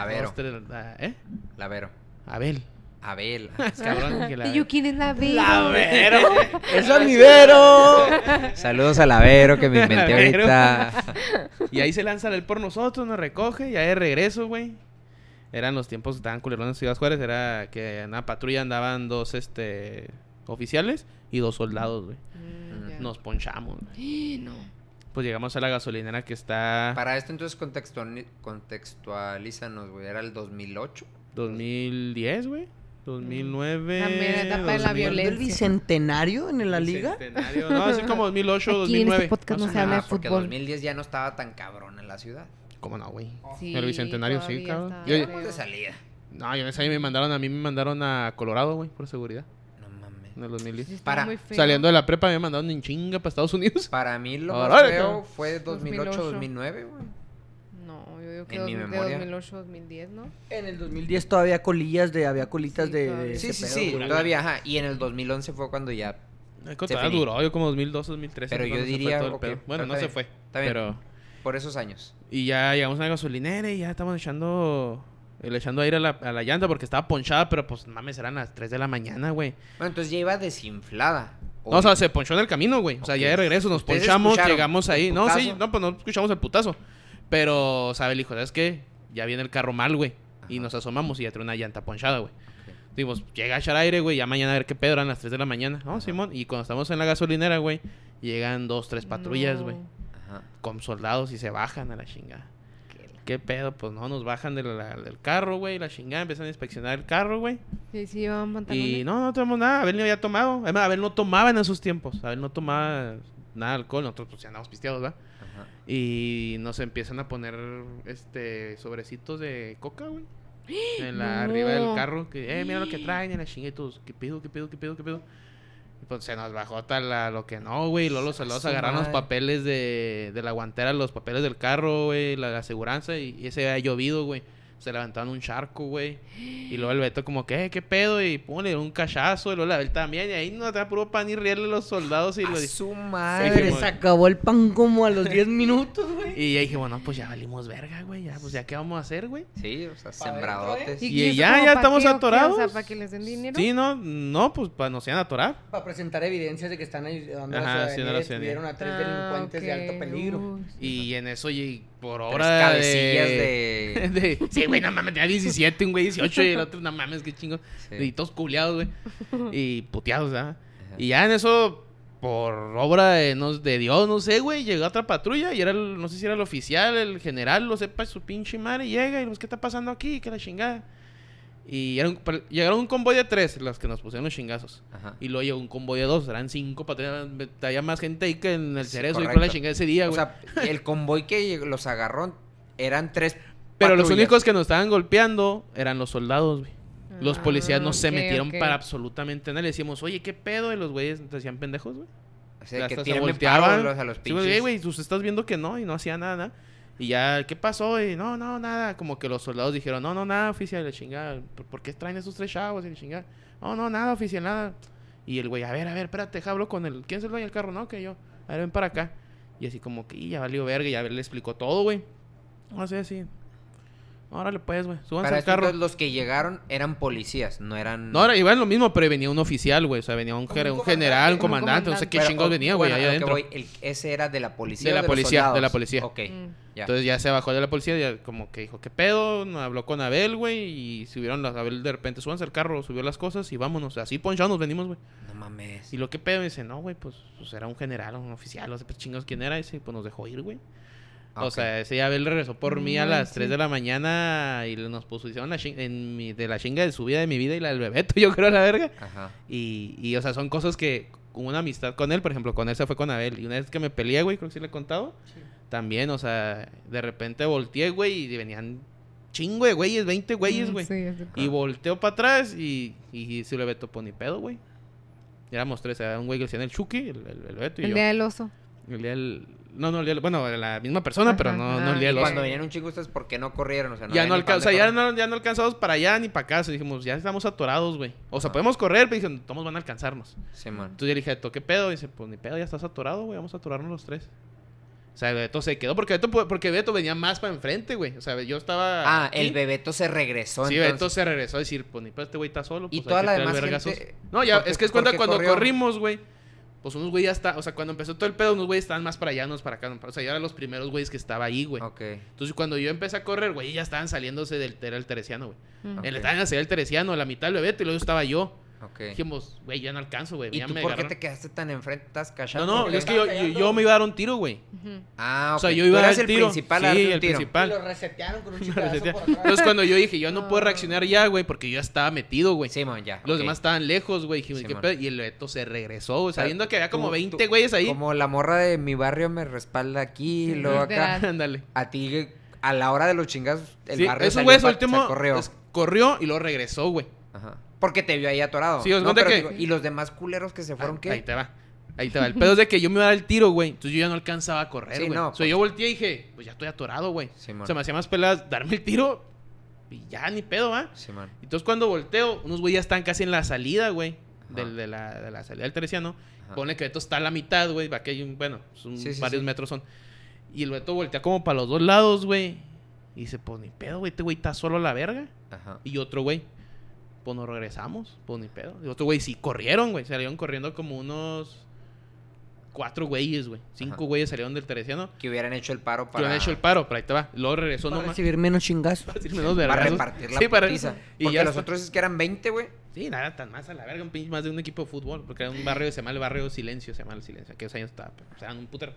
Lavero, Dos, tres, ¿Eh? Lavero. Abel. Abel. *laughs* Cabrón, dije, la- *laughs* ¿Y yo quién es la Vero? Lavero. *laughs* ¡Es! Saludos a Lavero que me inventé Lavero. ahorita. Y ahí se lanza él por nosotros, nos recoge, ya de regreso, güey. Eran los tiempos que estaban culerones en Ciudad Juárez, era que en una patrulla andaban dos este oficiales y dos soldados, güey. Mm. Nos ponchamos. güey. *gasps* No. Pues llegamos a la gasolinera que está Para esto entonces contextualízanos, güey. Era el 2008. 2010, güey. 2009. La mera etapa de la 2000. violencia. ¿El bicentenario en la liga? Bicentenario. No, así como 2008, Aquí en 2009. este podcast no Más o se habla de porque fútbol. 2010 ya no estaba tan cabrón en la ciudad. ¿Cómo no, güey? Sí, El bicentenario sí, cabrón. Yo- de salida. No, yo en ese año me mandaron, a mí me mandaron a Colorado, güey, por seguridad. En el 2010. Sí, está Para-. Saliendo de la prepa me mandaron en chinga para Estados Unidos. *laughs* Para mí lo más feo fue 2008, 2008. 2009, güey. No, yo digo que En mi dos- de memoria. 2008 2010, ¿no? En el 2010 todavía colillas de, había colitas Sí, de. Sí, sí, pedo, sí, todavía, ajá. Y en el 2011 fue cuando ya... Se duró, yo como 2012, 2013. Pero yo cuando se fue diría, todo el ok, pedo. Bueno, no se fue. está bien. Pero. Por esos años. Y ya llegamos a la gasolinera y ya estamos echando. Le echando aire a la, a la llanta porque estaba ponchada, pero pues mames, eran las 3 de la mañana, güey. Bueno, entonces ya iba desinflada. No, o sea, se ponchó en el camino, güey. O sea, ya de regreso nos ¿Ustedes ponchamos, llegamos ahí. el No, sí, no, pues no escuchamos el putazo. Pero, sabe el hijo, ¿sabes qué? Ya viene el carro mal, güey. Y nos asomamos y ya trae una llanta ponchada, güey. Dijimos, llega a echar aire, güey, ya mañana a ver qué pedo, eran las 3 de la mañana. No, Simón. Y cuando estamos en la gasolinera, güey, llegan dos, tres patrullas, No. güey. Ajá. Con soldados y se bajan a la chingada. ¿Qué pedo? Pues no, nos bajan de la- del carro, güey, la chingada, empiezan a inspeccionar el carro, güey. Sí, sí, llevaban pantalones. Y no, no tenemos nada, Abel ni había tomado. Además, Abel no tomaba en esos tiempos, Abel no tomaba nada de alcohol, nosotros pues ya andamos pisteados, ¿verdad? Ajá. Y nos empiezan a poner este sobrecitos de coca, güey. *gasps* En la No. arriba del carro, que eh, mira lo que *gasps* traen, en la chinga y todos, ¿qué pedo, qué pedo, qué pedo, qué pedo? Y pues se nos bajó tal la- lo que no, güey. Luego los soldados agarraron los papeles de, de la guantera, los papeles del carro, güey, la, la aseguranza, y, y ese había llovido, güey. Se levantaron un charco, güey. Y luego el Beto como, ¿qué? ¿Qué pedo? Y pum, le dio un cachazo. Y luego la Bel también. Y ahí no te da puro pan y riele los soldados. Y, A lo, su Se madre. Bueno. acabó el pan como a los 10 *laughs* minutos, güey. y ya dije, bueno, pues ya valimos verga, güey. Ya, pues ya, ¿qué vamos a hacer, güey? Sí, o sea, sembradotes. Y eso ya- ya estamos qué o qué? atorados. O sea, para que les den dinero. Sí, no, no, pues para nos iban a atorar. Para presentar evidencias de que están ayudando a Ajá, la sí, ciudadanía. no la y estuvieron a tres Ah, delincuentes de alto ok. peligro. Uy, sí. Y en eso, y por cabecillas de... de... *laughs* de- Sí, güey, no mames, tenía 17, un güey 18 y el otro, no mames, qué chingo. Sí. Y todos culiados, güey. *laughs* Y puteados, ¿verdad? Y ya en eso, por obra de, no- de Dios, no sé, güey, llegó otra patrulla y era, el- no sé si era el oficial, el general, lo sepa, su pinche madre, y llega y pues, ¿qué está pasando aquí? ¿Qué la chingada? Y un- llegaron un convoy de tres, los que nos pusieron los chingazos. Ajá. Y luego llegó un convoy de dos, eran cinco patrullas, había más gente ahí que en el Sí, cerezo y con la chingada ese día, O güey. sea, el convoy que los agarró eran tres Pero los únicos que nos estaban golpeando eran los soldados, güey. Los Ah, policías no se metieron para absolutamente nada. Le decíamos, oye, ¿qué pedo? Y los güeyes nos hacían pendejos, güey. O sea, que se volteaban. paro los- a los Sí, pinches. güey, güey, tú estás viendo que no, y no hacía nada, nada. Y ya, ¿qué pasó? Y no, no, nada. Como que los soldados dijeron, no, no, nada, oficial, la chingada. ¿Por, qué traen esos tres chavos y la chingada? No, no, nada, oficial, nada. Y el güey, a ver, a ver, espérate, hablo con el. ¿Quién es el dueño del carro? No, que yo. A ver, ven para acá. Y así como que, y ya valió verga, y ya le explicó todo, güey. No sé, así. Órale, pues, güey. Súbanse al carro. los que llegaron eran policías, no eran... No, era, iban lo mismo, pero venía un oficial, güey. O sea, venía un, un un general, un comandante, no sé qué chingos venía, güey, bueno, ahí a lo que adentro. voy, el- ese era de la policía. De la los policía, de la policía. Ok, Mm. ya. Entonces ya se bajó de la policía, ya como que dijo, ¿qué pedo? No, Habló con Abel, güey, y subieron las... Abel de repente, súbanse al carro, subió las cosas y vámonos. Así ponchados nos venimos, güey. no mames. Y lo que pedo, me dice, no, güey, pues, pues era un general, un oficial, no sé qué chingos quién era. Y dice, pues nos dejó ir, güey. Ah, O sea, ese Abel regresó por mí a las 3 manches. de la mañana y nos pusieron la en mi, de la chinga de su vida, de mi vida y la del Bebeto, *laughs* yo creo, la verga. Ajá. Y, y, o sea, son cosas que, con una amistad con él, por ejemplo, con él se fue con Abel. Y una vez que me peleé, güey, creo que sí le he contado. También, o sea, de repente volteé, güey, y venían chingo de güeyes, 20 güeyes, Mm, güey. sí, Y volteo para atrás y, y, se le Beto por ni pedo, güey. Y éramos tres, era un güey que decían el Chucky, el, el, el Beto y El yo. día del oso. El. No, no, el Bueno, la misma persona, pero no, no el ah, Y del oso. cuando venían un chingo ustedes, ¿por qué no corrieron? O sea, ya no ni pa' alcanza, dónde ya no, ya no alcanzamos para allá ni para acá. O dijimos, ya estamos atorados, güey. O sea, Ajá. podemos correr, pero dicen, todos van a alcanzarnos. Sí, man. Entonces yo le dije, ¿Beto qué pedo? Y dice, pues ni pedo, ya estás atorado, güey, vamos a atorarnos los tres. O sea, Beto se quedó porque Beto, pu- porque Beto venía más para enfrente, güey. O sea, yo estaba. Ah, aquí. el Bebeto se regresó Sí, entonces. Beto se regresó a decir, pues ni pedo, este güey está solo. Y pues, hay toda la demás vergazos". gente, No, ya, ¿por qué- es que es cuando corrió? corrimos, güey. Pues unos güeyes ya está, o sea, cuando empezó todo el pedo, unos güeyes estaban más para allá, unos para acá. O sea, ya eran los primeros güeyes que estaba ahí, güey. Ok. Entonces cuando yo empecé a correr, güey, ya estaban saliéndose del era el teresiano, güey. Mm. Ok. Él estaba en hacia el teresiano, la mitad del Bebeto y luego estaba yo. Ok. Dijimos, güey, ya no alcanzo, güey. ¿Y ya tú me por qué agarraron". te quedaste tan enfrente? ¿Estás No, cachando? no, ¿O qué? es que yo, yo, yo me iba a dar un tiro, güey. Ujú. Ah, O sea, ok. yo iba a dar el tiro. principal sí, a darte un el tiro. principal. Y lo resetearon con un *laughs* Me chingadazo resetea. por atrás. Entonces cuando yo dije, yo no puedo reaccionar ya, güey, porque yo ya estaba metido, güey. Sí, man, ya. Los ok. demás estaban lejos, güey. Dijimos, Sí, ¿qué pedo? Y el Beto se regresó, güey, sea, sabiendo que había como tú- 20 tú- güeyes ahí. Como la morra de mi barrio me respalda aquí, y luego acá. *laughs* Ándale. A ti, a la hora de los chingazos, el barrio güeyes pa- último se corrió. es- corrió y luego regresó, güey. Ajá. Porque te vio ahí atorado. Sí, os pero que- digo, ¿Y los demás culeros que se fueron Ah, qué? Ahí te va. Ahí te va. El pedo es de que yo me iba a dar el tiro, güey. Entonces yo ya no alcanzaba a correr, Sí, güey. no, o sea, yo volteé y dije, pues ya estoy atorado, güey. Sí, o sea, me hacía más peladas darme el tiro y ya ni pedo, ¿va? Sí, man. Entonces cuando volteo, unos güeyes ya están casi en la salida, güey. De, la, de la salida del Teresiano. Ajá. Pone que Beto está a la mitad, güey. Aquí hay un, bueno, son Sí, sí, varios sí. metros son. Y el Beto voltea como para los dos lados, güey. Y dice, pues ni pedo, güey. Este güey está solo a la verga. Ajá. Y otro güey, pues nos regresamos, pues ni pedo. Y otro güey, sí, corrieron, güey. Salieron corriendo como unos cuatro güeyes, güey. Cinco Ajá. güeyes salieron del Teresiano. Que hubieran hecho el paro Que para... han hecho el paro, pero ahí te va. Luego regresó Para nomás. recibir menos chingazos. Para decir menos Para repartir la Sí, para-. Y Porque ya los está. otros es que eran 20, güey. Sí, nada tan más a la verga, un pinche más de un equipo de fútbol. Porque era un barrio que se llama el barrio Silencio, se llama el Silencio. Aquellos años estaba, o sea, un putero.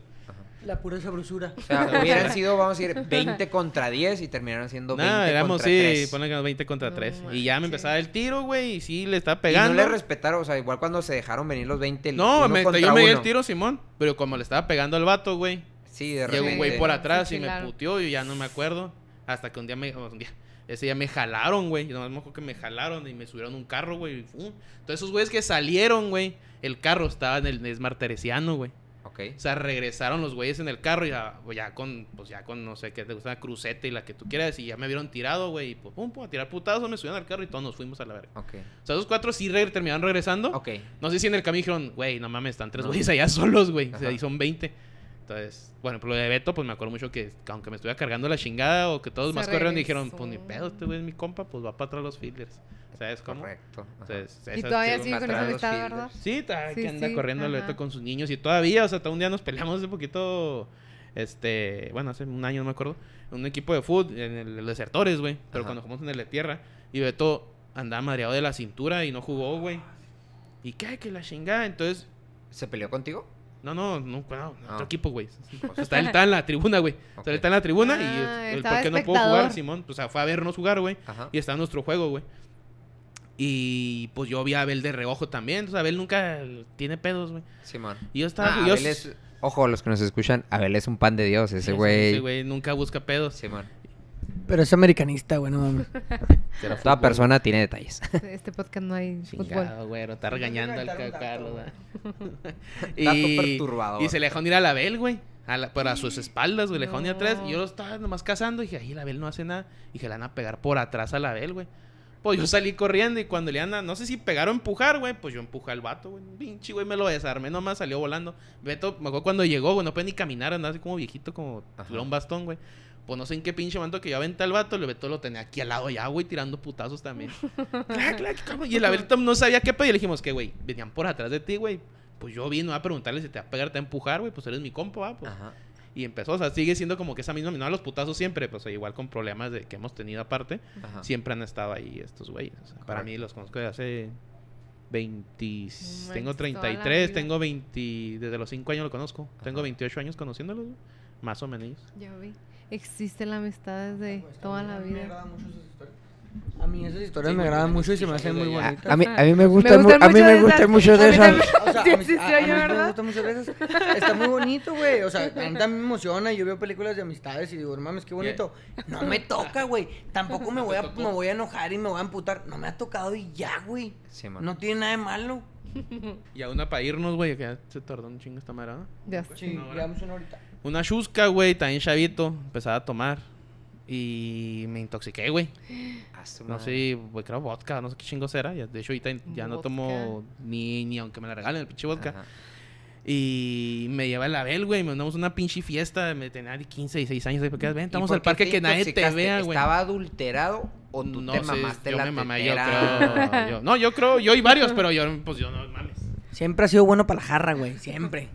La pura sabrosura. O sea, *laughs* hubieran sido, vamos a decir, 20 contra 10 y terminaron siendo 20 Nada, éramos, contra sí, 3. ponle que 20 contra No 3. y ya me empezaba el tiro, güey, y sí, le estaba Y pegando. no le respetaron, o sea, igual cuando se dejaron venir los 20. el No, me, yo me di el tiro, Simón. Pero como le estaba pegando al vato, güey. Sí, de Llegó repente. un güey por Sí, atrás y me puteó y ya no me acuerdo. Hasta que un día me. Un día, ese día me jalaron, güey. Yo nomás me acuerdo que me jalaron y me subieron un carro, güey. Entonces esos güeyes que salieron, güey. El carro estaba en el Smart Teresiano, güey. Ok. O sea, regresaron los güeyes en el carro y ya, pues, ya con, pues ya con, no sé, qué te gusta, una cruceta y la que tú quieras. Y ya me vieron tirado, güey. Y pues, pum, pum, a tirar putados, me subieron al carro y todos nos fuimos a la verga. Ok. O sea, esos cuatro sí re- terminaron regresando. No sé si en el camino dijeron, güey, no mames, están tres No. güeyes allá *laughs* solos, güey. O sea, y son 20. Entonces, bueno, por lo de Beto, pues me acuerdo mucho que aunque me estuviera cargando la chingada o que todos Se más corrieron, dijeron, pues ni pedo, este güey es mi compa, pues va para atrás los fielders. ¿Sabes cómo? Correcto. Entonces, Y todavía sigue con esa los amistad. ¿verdad? Sí, está, Sí, que anda sí, corriendo el. Beto con sus niños y todavía, o sea, hasta un día nos peleamos hace poquito, este, bueno, hace un año no me acuerdo, en un equipo de fútbol, en el, el Desertores, güey, pero Ajá. cuando jugamos en el de tierra, y Beto andaba madreado de la cintura y no jugó, güey. ¿Y qué? Que la chingada, entonces, ¿Se peleó contigo? No, no, no, no, Ah. otro equipo, *laughs* güey. O sea, él está en la tribuna, güey. O Ok. sea, él está en la tribuna Ah, y el- el, ¿por qué no puedo jugar, Simón? Pues, o sea, fue a vernos jugar, güey. Ajá. Y está en nuestro juego, güey. Y pues yo vi a Abel de reojo también. Entonces Abel nunca tiene pedos, güey. Simón. Y yo estaba. Ah, yo Abel es... Ojo, los que nos escuchan, Abel es un pan de Dios, ese Ese güey. güey nunca busca pedos. Simón. Pero es americanista, güey, no mames. Toda fútbol. persona tiene detalles. Este podcast no hay fútbol. Chingado, güey, no está regañando al ca- Carlos, dato. güey. Dato perturbador. Y se le dejaron ir güey. A la- pero a sus espaldas, güey, le dejaron ir atrás. Y yo lo estaba nomás cazando. Y dije, ay, el Abel no hace nada. Y que le van a pegar por atrás al Abel, güey. Pues yo salí corriendo y cuando le andan, no sé si pegar o empujar, güey, pues yo empujé al vato, güey. Pinche, güey, me lo desarmé nomás, salió volando. Beto, me acuerdo cuando llegó, güey, no puede ni caminar, andaba así como viejito, como tuviera un bastón, güey. Pues no sé en qué pinche momento que yo aventé al vato, el Beto lo tenía aquí al lado ya, güey, tirando putazos también. *laughs* Clac, y el Alberto no sabía qué pedo. Y le dijimos que, güey, venían por atrás de ti, güey. Pues yo vino a preguntarle si te va a pegar, te va a empujar, güey. Pues eres mi compa, ¿va? Pues. Ajá. Y empezó, o sea, sigue siendo como que esa misma, no a los putazos siempre, pues igual con problemas de que hemos tenido aparte, Ajá. siempre han estado ahí estos güeyes. O sea, para mí los conozco de hace 20, manches, tengo toda la 33, vida. tengo 20, desde los 5 años lo conozco. Tengo Ajá. 28 años conociéndolo, güey, más o menos. Ya vi. Existe la amistad desde toda la A mí me vida. agradan mucho esas historias. A mí esas historias Sí, me agradan mucho y se me hacen muy de bonitas. A mí, a mí me gustan, mu- gustan a mí mucho me de gustan esas. mucho A de mí esas. también. O sea, *laughs* Sí a mí, existió a- a yo, mí me ¿verdad? gustan muchas veces. Está muy bonito, güey. O sea, a mí también me emociona. Yo veo películas de amistades y digo, "No mames, qué bonito. No me toca, güey. Tampoco me voy, a, *laughs* me voy a enojar y me voy a amputar. No me ha tocado y ya, güey. Sí, man. No tiene nada de malo. *laughs* Y a una para irnos, güey, que ya se tardó un chingo esta madre, ¿no? Ya. Sí, llevamos una horita. Una chusca, güey, también chavito, empezaba a tomar. Y me intoxiqué, güey. *gasps* No sé, güey, creo vodka, no sé qué chingos era. Ya- De hecho, ahorita ya no Vodka. tomo ni, ni aunque me la regalen el pinche vodka. Ajá. Y me lleva el Abel, güey. Me mandamos a una pinche fiesta. Me tenía de 15, 16 años. ¿Por qué? Ven, ¿Y estamos por al parque que nadie te vea, güey. ¿Estaba adulterado o tú no te sé, mamaste yo la me mamé, yo creo. yo- no, yo creo, yo y varios, *laughs* pero yo, pues yo no mames. Siempre ha sido bueno para la jarra, güey. Siempre.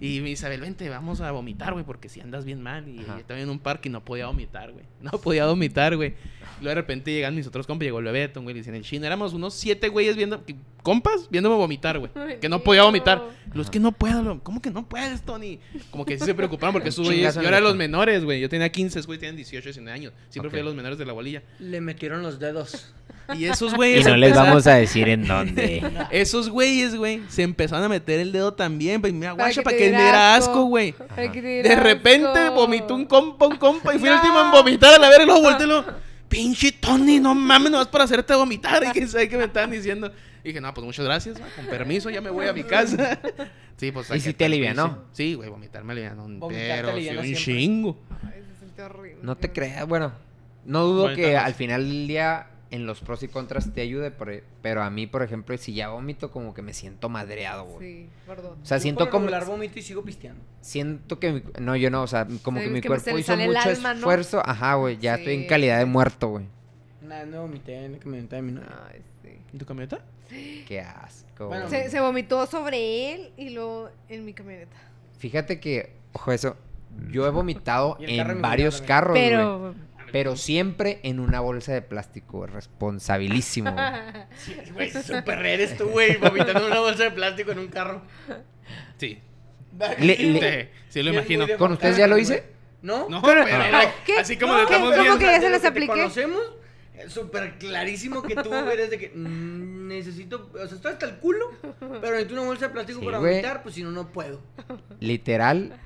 Y me dice, Abel, vente, vamos a vomitar, güey, porque si andas bien mal. Y Ajá. estaba en un parque y no podía vomitar, güey. *laughs* No podía vomitar, güey. Luego de repente llegan mis otros compas, llegó el Bebeto, güey, le dicen el chino. Éramos unos siete güeyes viendo, compas, viéndome vomitar, güey. Que no podía vomitar. Los que no puedo, lo- ¿cómo que no puedes, Tony? Como que sí se preocuparon porque *laughs* esos güeyes, chingazo yo en era el de los menores, güey. Yo tenía 15, esos güeyes tienen 18, 19 años. Siempre fui Ok. de los menores de la bolilla. Le metieron los dedos. Y esos Y güeyes. no les empezaron- vamos a decir en dónde. *laughs* Esos güeyes, güey, se empezaron a meter el dedo también. Pues mira, Para guacha, que para que me diera asco. güey. Que De repente asco. vomitó un compa, un compa, y fui el último en vomitar a la verga y luego volteé y luego, pinche Tony, no mames, no vas para hacerte vomitar. Y quién sabe qué me estaban diciendo. Y dije, no, pues muchas gracias, va, con permiso, ya me voy a mi casa. *laughs* Sí, pues. ¿Y si te alivianó? Sí, güey, vomitar me alivianó. un- Pero sí, un siempre. chingo. Ay, se siente horrible. No te creas, bueno. No dudo que al final del día en los pros y contras te ayude, pero, pero a mí, por ejemplo, si ya vomito, como que me siento madreado, güey. Sí, perdón. O sea, Yo siento por como... regular vomito y sigo pisteando. Siento que... mi- No, yo no, o sea, como Sí, que mi que cuerpo hizo mucho alma, ¿no? esfuerzo. Ajá, güey, ya estoy en calidad de muerto, güey. Nada, no vomité en la camioneta de mi novia. Ay, sí. ¿En tu camioneta? Qué asco. Bueno. Se, se vomitó sobre él y luego en mi camioneta. Fíjate que, ojo eso, yo he vomitado carro de en varios carros, güey. Pero. Pero siempre en una bolsa de plástico, güey, responsabilísimo, güey. *laughs* Sí, súper eres tú, güey, vomitando en una bolsa de plástico en un carro. Sí. Le- le- Sí, sí lo imagino. ¿Con ustedes ya lo hice? ¿No? No, Pero- pero, no, ¿qué? así como No, lo estamos ¿Cómo viendo. que ya se te apliqué? conocemos, súper clarísimo que tú *laughs* eres de que mm, necesito, o sea, estoy hasta el culo, pero necesito una bolsa de plástico Sí, para güey. vomitar, pues si no, no puedo. Literal,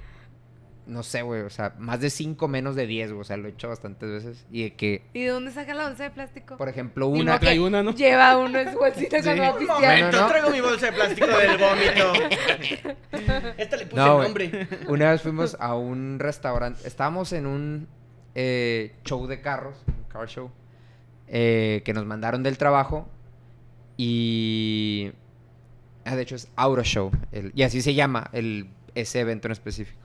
no sé, güey, o sea, más de 5 menos de 10, güey, o sea, lo he hecho bastantes veces. Y de que, ¿Y de dónde saca la bolsa de plástico? por ejemplo, una... trae que una, ¿no? Lleva uno en su bolsita cuando va a Un pistear. momento, No, no, no. traigo mi bolsa de plástico del vómito. *laughs* Esta le puse No, el nombre. Una vez fuimos a un restaurante, estábamos en un eh, show de carros, un car show, eh, que nos mandaron del trabajo y... Ah, de hecho es Auto Show, y así se llama el, ese evento en específico.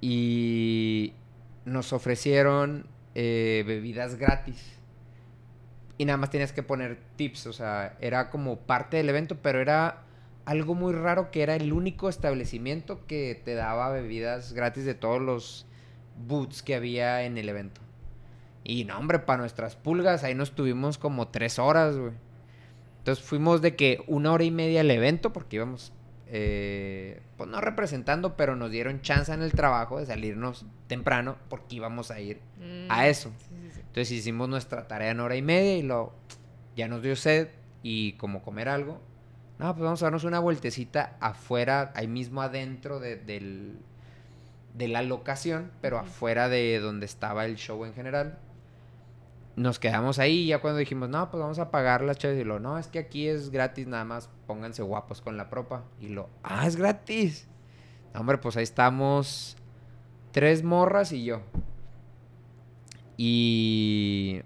Y nos ofrecieron eh, bebidas gratis. Y nada más tenías que poner tips, o sea, era como parte del evento, pero era algo muy raro que era el único establecimiento que te daba bebidas gratis de todos los booths que había en el evento. Y no, hombre, para nuestras pulgas, ahí nos tuvimos como tres horas, güey. Entonces fuimos de que una hora y media al evento, porque íbamos, eh, pues no representando, pero nos dieron chance en el trabajo de salirnos temprano, porque íbamos a ir Mm, a eso. sí, sí, sí. Entonces hicimos nuestra tarea en hora y media y lo ya nos dio sed y como comer algo. No, pues vamos a darnos una vueltecita afuera, ahí mismo adentro de, del, de la locación, pero afuera de donde estaba el show en general. Nos quedamos ahí ya cuando dijimos, no, pues vamos a pagar las chaves y lo, no, es que aquí es gratis, nada más pónganse guapos con la propa. Y lo, ah, es gratis. No, hombre, pues ahí estamos tres morras y yo. Y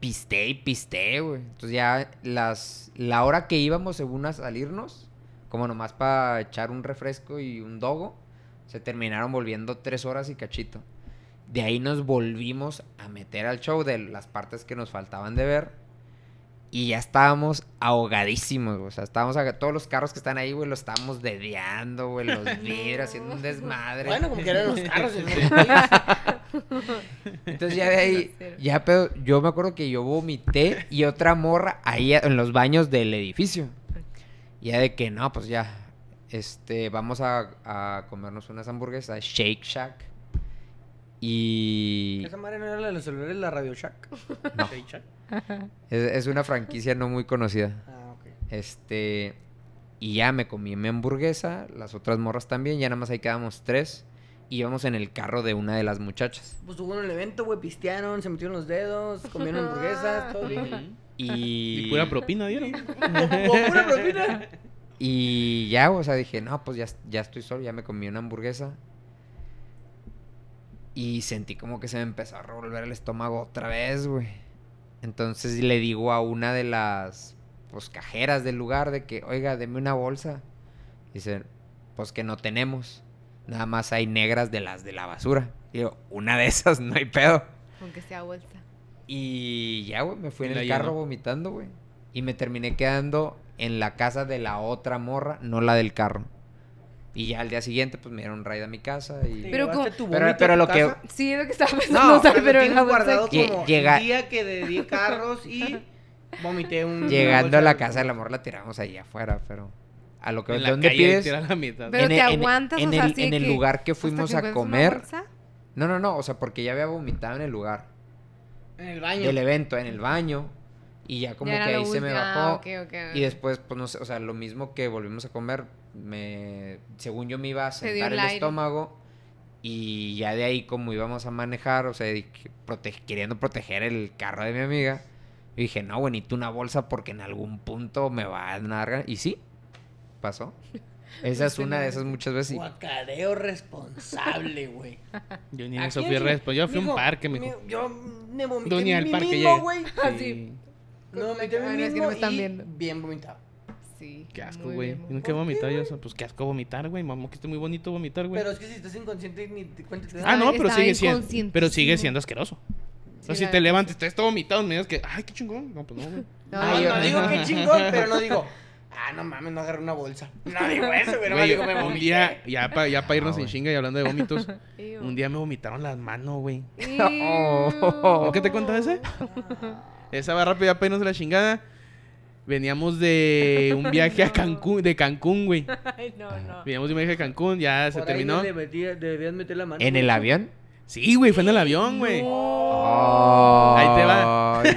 pisté y pisté, güey. Entonces ya las la hora que íbamos según a salirnos, como nomás para echar un refresco y un dogo, Se terminaron volviendo tres horas y cachito. De ahí nos volvimos a meter al show de las partes que nos faltaban de ver. Y ya estábamos ahogadísimos, güey. O sea, estábamos aga- todos los carros que están ahí, güey, los estábamos dedeando, güey, los *laughs* vidrios, haciendo un desmadre. Bueno, como que eran los carros. en el *laughs* Entonces ya de ahí, *laughs* ya pero yo me acuerdo que yo vomité y otra morra ahí en los baños del edificio. Ya de que no, pues ya, este, vamos a, a comernos unas hamburguesas, Shake Shack. Y Esa madre no era la de los celulares, la Radio Shack. *laughs* no, es, es una franquicia no muy conocida. Ah, ok. Este, y ya me comí mi hamburguesa, las otras morras también, ya nada más ahí quedamos tres. Y íbamos en el carro de una de las muchachas. Pues hubo un evento, güey, pistearon, se metieron los dedos, comieron hamburguesas, todo bien. *laughs* Y, Y pura propina dieron. *laughs* Pura propina. Y ya, o sea, dije, no, pues ya, ya estoy solo, ya me comí una hamburguesa. Y sentí como que se me empezó a revolver el estómago otra vez, güey. Entonces le digo a una de las, pues, cajeras del lugar de que, oiga, deme una bolsa. Dice, pues que no tenemos. Nada más hay negras de las de la basura. Digo, una de esas, no hay pedo. Aunque sea vuelta. Y ya, güey, me fui en el carro vomitando, güey. Y me terminé quedando en la casa de la otra morra, no la del carro. Y ya al día siguiente, pues me dieron raid a mi casa y... Pero tu Pero- pero lo que- Sí, es lo que estaba pensando, No, o sea, pero pero en la bolsa guardado como llega- el día que de carros y vomité un... Llegando a la casa del amor la tiramos ahí afuera, pero... A lo que... En ¿De la dónde calle pides? tira la mitad. Pero en te el- en- aguantas, en o sea, el- así de en el lugar que fuimos a comer. No, no, no, o sea, porque ya había vomitado en el lugar. En el baño. Del evento, en el baño. Y ya como Ya que ahí se me bajó. Ah, ok, ok, ok. Y después, pues no sé, o sea, lo mismo que volvimos a comer, me, según yo me iba a sentar el aire. estómago y ya de ahí como íbamos a manejar, o sea, y queriendo proteger el carro de mi amiga, yo dije, no, güey, necesito una bolsa porque en algún punto me va a dar ganas". Y sí, pasó. *laughs* Esa es una de esas muchas veces. y- Guacareo responsable, güey. *laughs* Yo ni eso fui respuesta. Yo fui a un parque, mi- mijo. Yo me vomité Yo ni al mí parque mismo, llegué. güey. Así. Me a mí Bueno, es que mismo no me están y viendo. bien vomitado. Sí. Qué asco, güey. Nunca he ¿Por qué, vomitado yo. Pues qué asco vomitar, güey. Mamá, que esté muy bonito vomitar, güey. Pero es que si estás inconsciente ni te cuenta te Ah, no, pero sigue siendo. Pero sigue siendo asqueroso. O sea, Sí, si la te levantas, estás todo vomitado, me digas que, ay, qué chingón. No, pues no, güey. No, No, Ay, no digo que *laughs* chingón, pero no digo, ah, no mames, no agarré una bolsa. No digo eso, güey. Güey, digo, me un vomité. día, ya para ya pa irnos Ah, en chinga y hablando de vómitos, *laughs* un día me vomitaron las manos, güey. ¿No que te contaba ese? *laughs* Esa va rápido de la chingada. Veníamos de un viaje a *laughs* Cancún, de Cancún, güey. Ay, no, no. Veníamos de un viaje a Cancún, ya se ahí terminó. no le metía- debías meter la mano. ¿En güey. el avión? Sí, güey, fue en el avión, güey. Ahí te va. *laughs*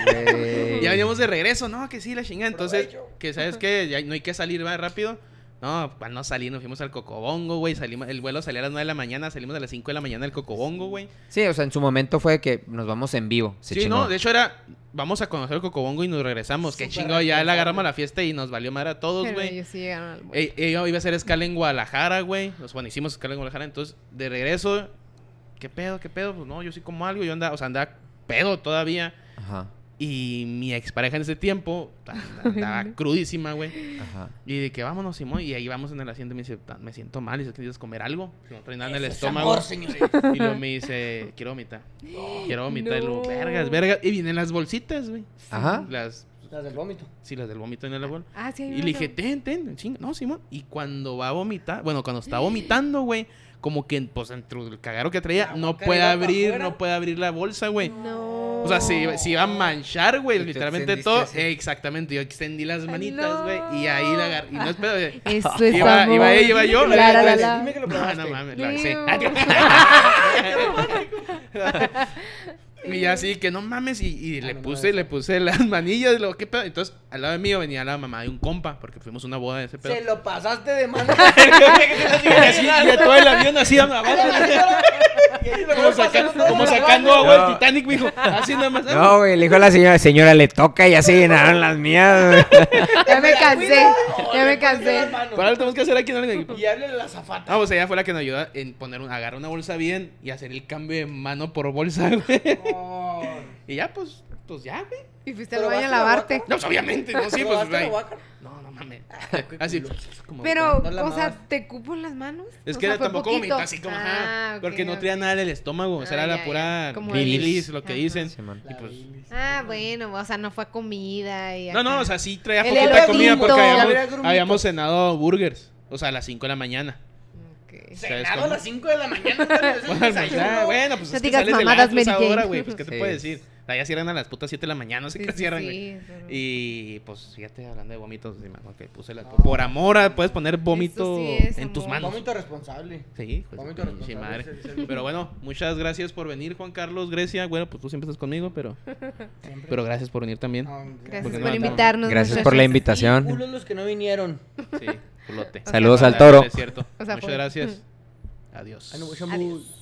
Ya veníamos de regreso, no, que sí, la chingada. Entonces, Provecho. que sabes qué, ya no hay que salir va rápido. No, para no salir, nos fuimos al Cocobongo, güey. Salimos, el vuelo salía a las 9 de la mañana, salimos a las 5 de la mañana del Cocobongo, güey. Sí, o sea, en su momento fue que nos vamos en vivo. Se Sí, chingó. no, de hecho era, vamos a conocer el Cocobongo y nos regresamos. Qué chingado, ya le agarramos a la fiesta y nos valió madre a todos, güey. ellos sí llegaron al vuelo. Eh, Ella iba a hacer escala en Guadalajara, güey. Nos, bueno, hicimos escala en Guadalajara. Entonces, de regreso, ¿qué pedo? ¿Qué pedo? Pues no, yo sí como algo. Yo andaba, o sea, andaba pedo todavía. Ajá, Y mi expareja en ese tiempo *laughs* andaba crudísima, güey. ajá. Y de que vámonos, Simón. Y ahí vamos en el asiento y me dice, "Ta- me siento mal. Y dice, ¿quieres comer algo? Si no trae nada en el es estómago. amor. Y luego me dice, quiero vomitar. *gasps* Quiero vomitar. Y luego, vergas, vergas. Y vienen las bolsitas, güey. Ajá. Las, Las del vómito. sí, las del vómito en el bol. Ah, sí. Y le dije, ten, ten, chinga. No, Simón. Y cuando va a vomitar, bueno, cuando está vomitando, güey, como que, pues, entre el cagaro que traía, no puede abrir, no puede abrir la bolsa, güey. No. O sea, se, iba- se iba a manchar, güey, Y literalmente todo. así. Exactamente, yo extendí las manitas, güey, y no. ahí *laughs* la agarré. Y no es pedo, güey. Eso es Iba, amor. iba ella, iba yo. La, la, la, la. Dime que lo No, probaste. no mames, la sí. *laughs* *laughs* Y ya así que no mames, y, y Ah, le no puse, le puse las *laughs* manillas, lo que pedo. Entonces, al lado de mío venía la mamá de un compa, porque fuimos a una boda de ese pedo. Se lo pasaste de mano. *laughs* Y así, y todo el avión así abajo. *laughs* Como, saca- como sacando agua No. del Titanic, mijo. Así nada más. No, güey, le dijo a la señora, señora, le toca y ya se llenaron las mías. Ya me cansé. Ya me cansé. Para lo tenemos que hacer aquí en el equipo. Y hable la zafata. Ah, pues ella fue la que nos ayudó en poner un, agarrar una bolsa bien y hacer el cambio de mano por bolsa, güey. *laughs* Y ya, pues, pues ya, güey. Y fuiste al baño a la lavarte. guaca. No, pues obviamente, no, sí, pues, ¿Probaste la güey. No, no mames. *laughs* Así, como Pero, no la o sea. ¿te cupo en las manos? Es O que sea, era tampoco así como, ajá, Ah, porque no traía nada en el estómago, o sea, Ah, era ya, la pura Como bilis, lo que Ajá. dicen. Y pues, Ah, bueno, o sea, no fue comida y no, no, o sea, sí traía poquita comida porque habíamos, habíamos cenado burgers, o sea, a las 5 de la mañana. Ok. ¿Sabes Cenado a las 5 de la mañana. *laughs* Bueno, pues, bueno, pues es que digas sales del mamadas, antro esa Mary Jane. hora, güey, pues qué te Sí. puedo decir. Allá cierran a las putas 7 de la mañana, no sé Sí, qué cierran, sí, güey. pero- Y pues fíjate, hablando de vómitos, puse la... por amor, puedes poner vómito en tus manos. Vómito responsable. Sí, pues, Vómito responsable, Pero bueno, muchas gracias por venir, Juan Carlos, Grecia. Bueno, pues tú siempre estás conmigo, pero, Siempre. pero gracias por venir también. No, Gracias por no, no. invitarnos. Gracias por la Y invitación. culos los que no vinieron. Sí, culote. O sea, Saludos al toro. Es cierto. O sea, Muchas fue- gracias. Adiós. Güey, Adiós.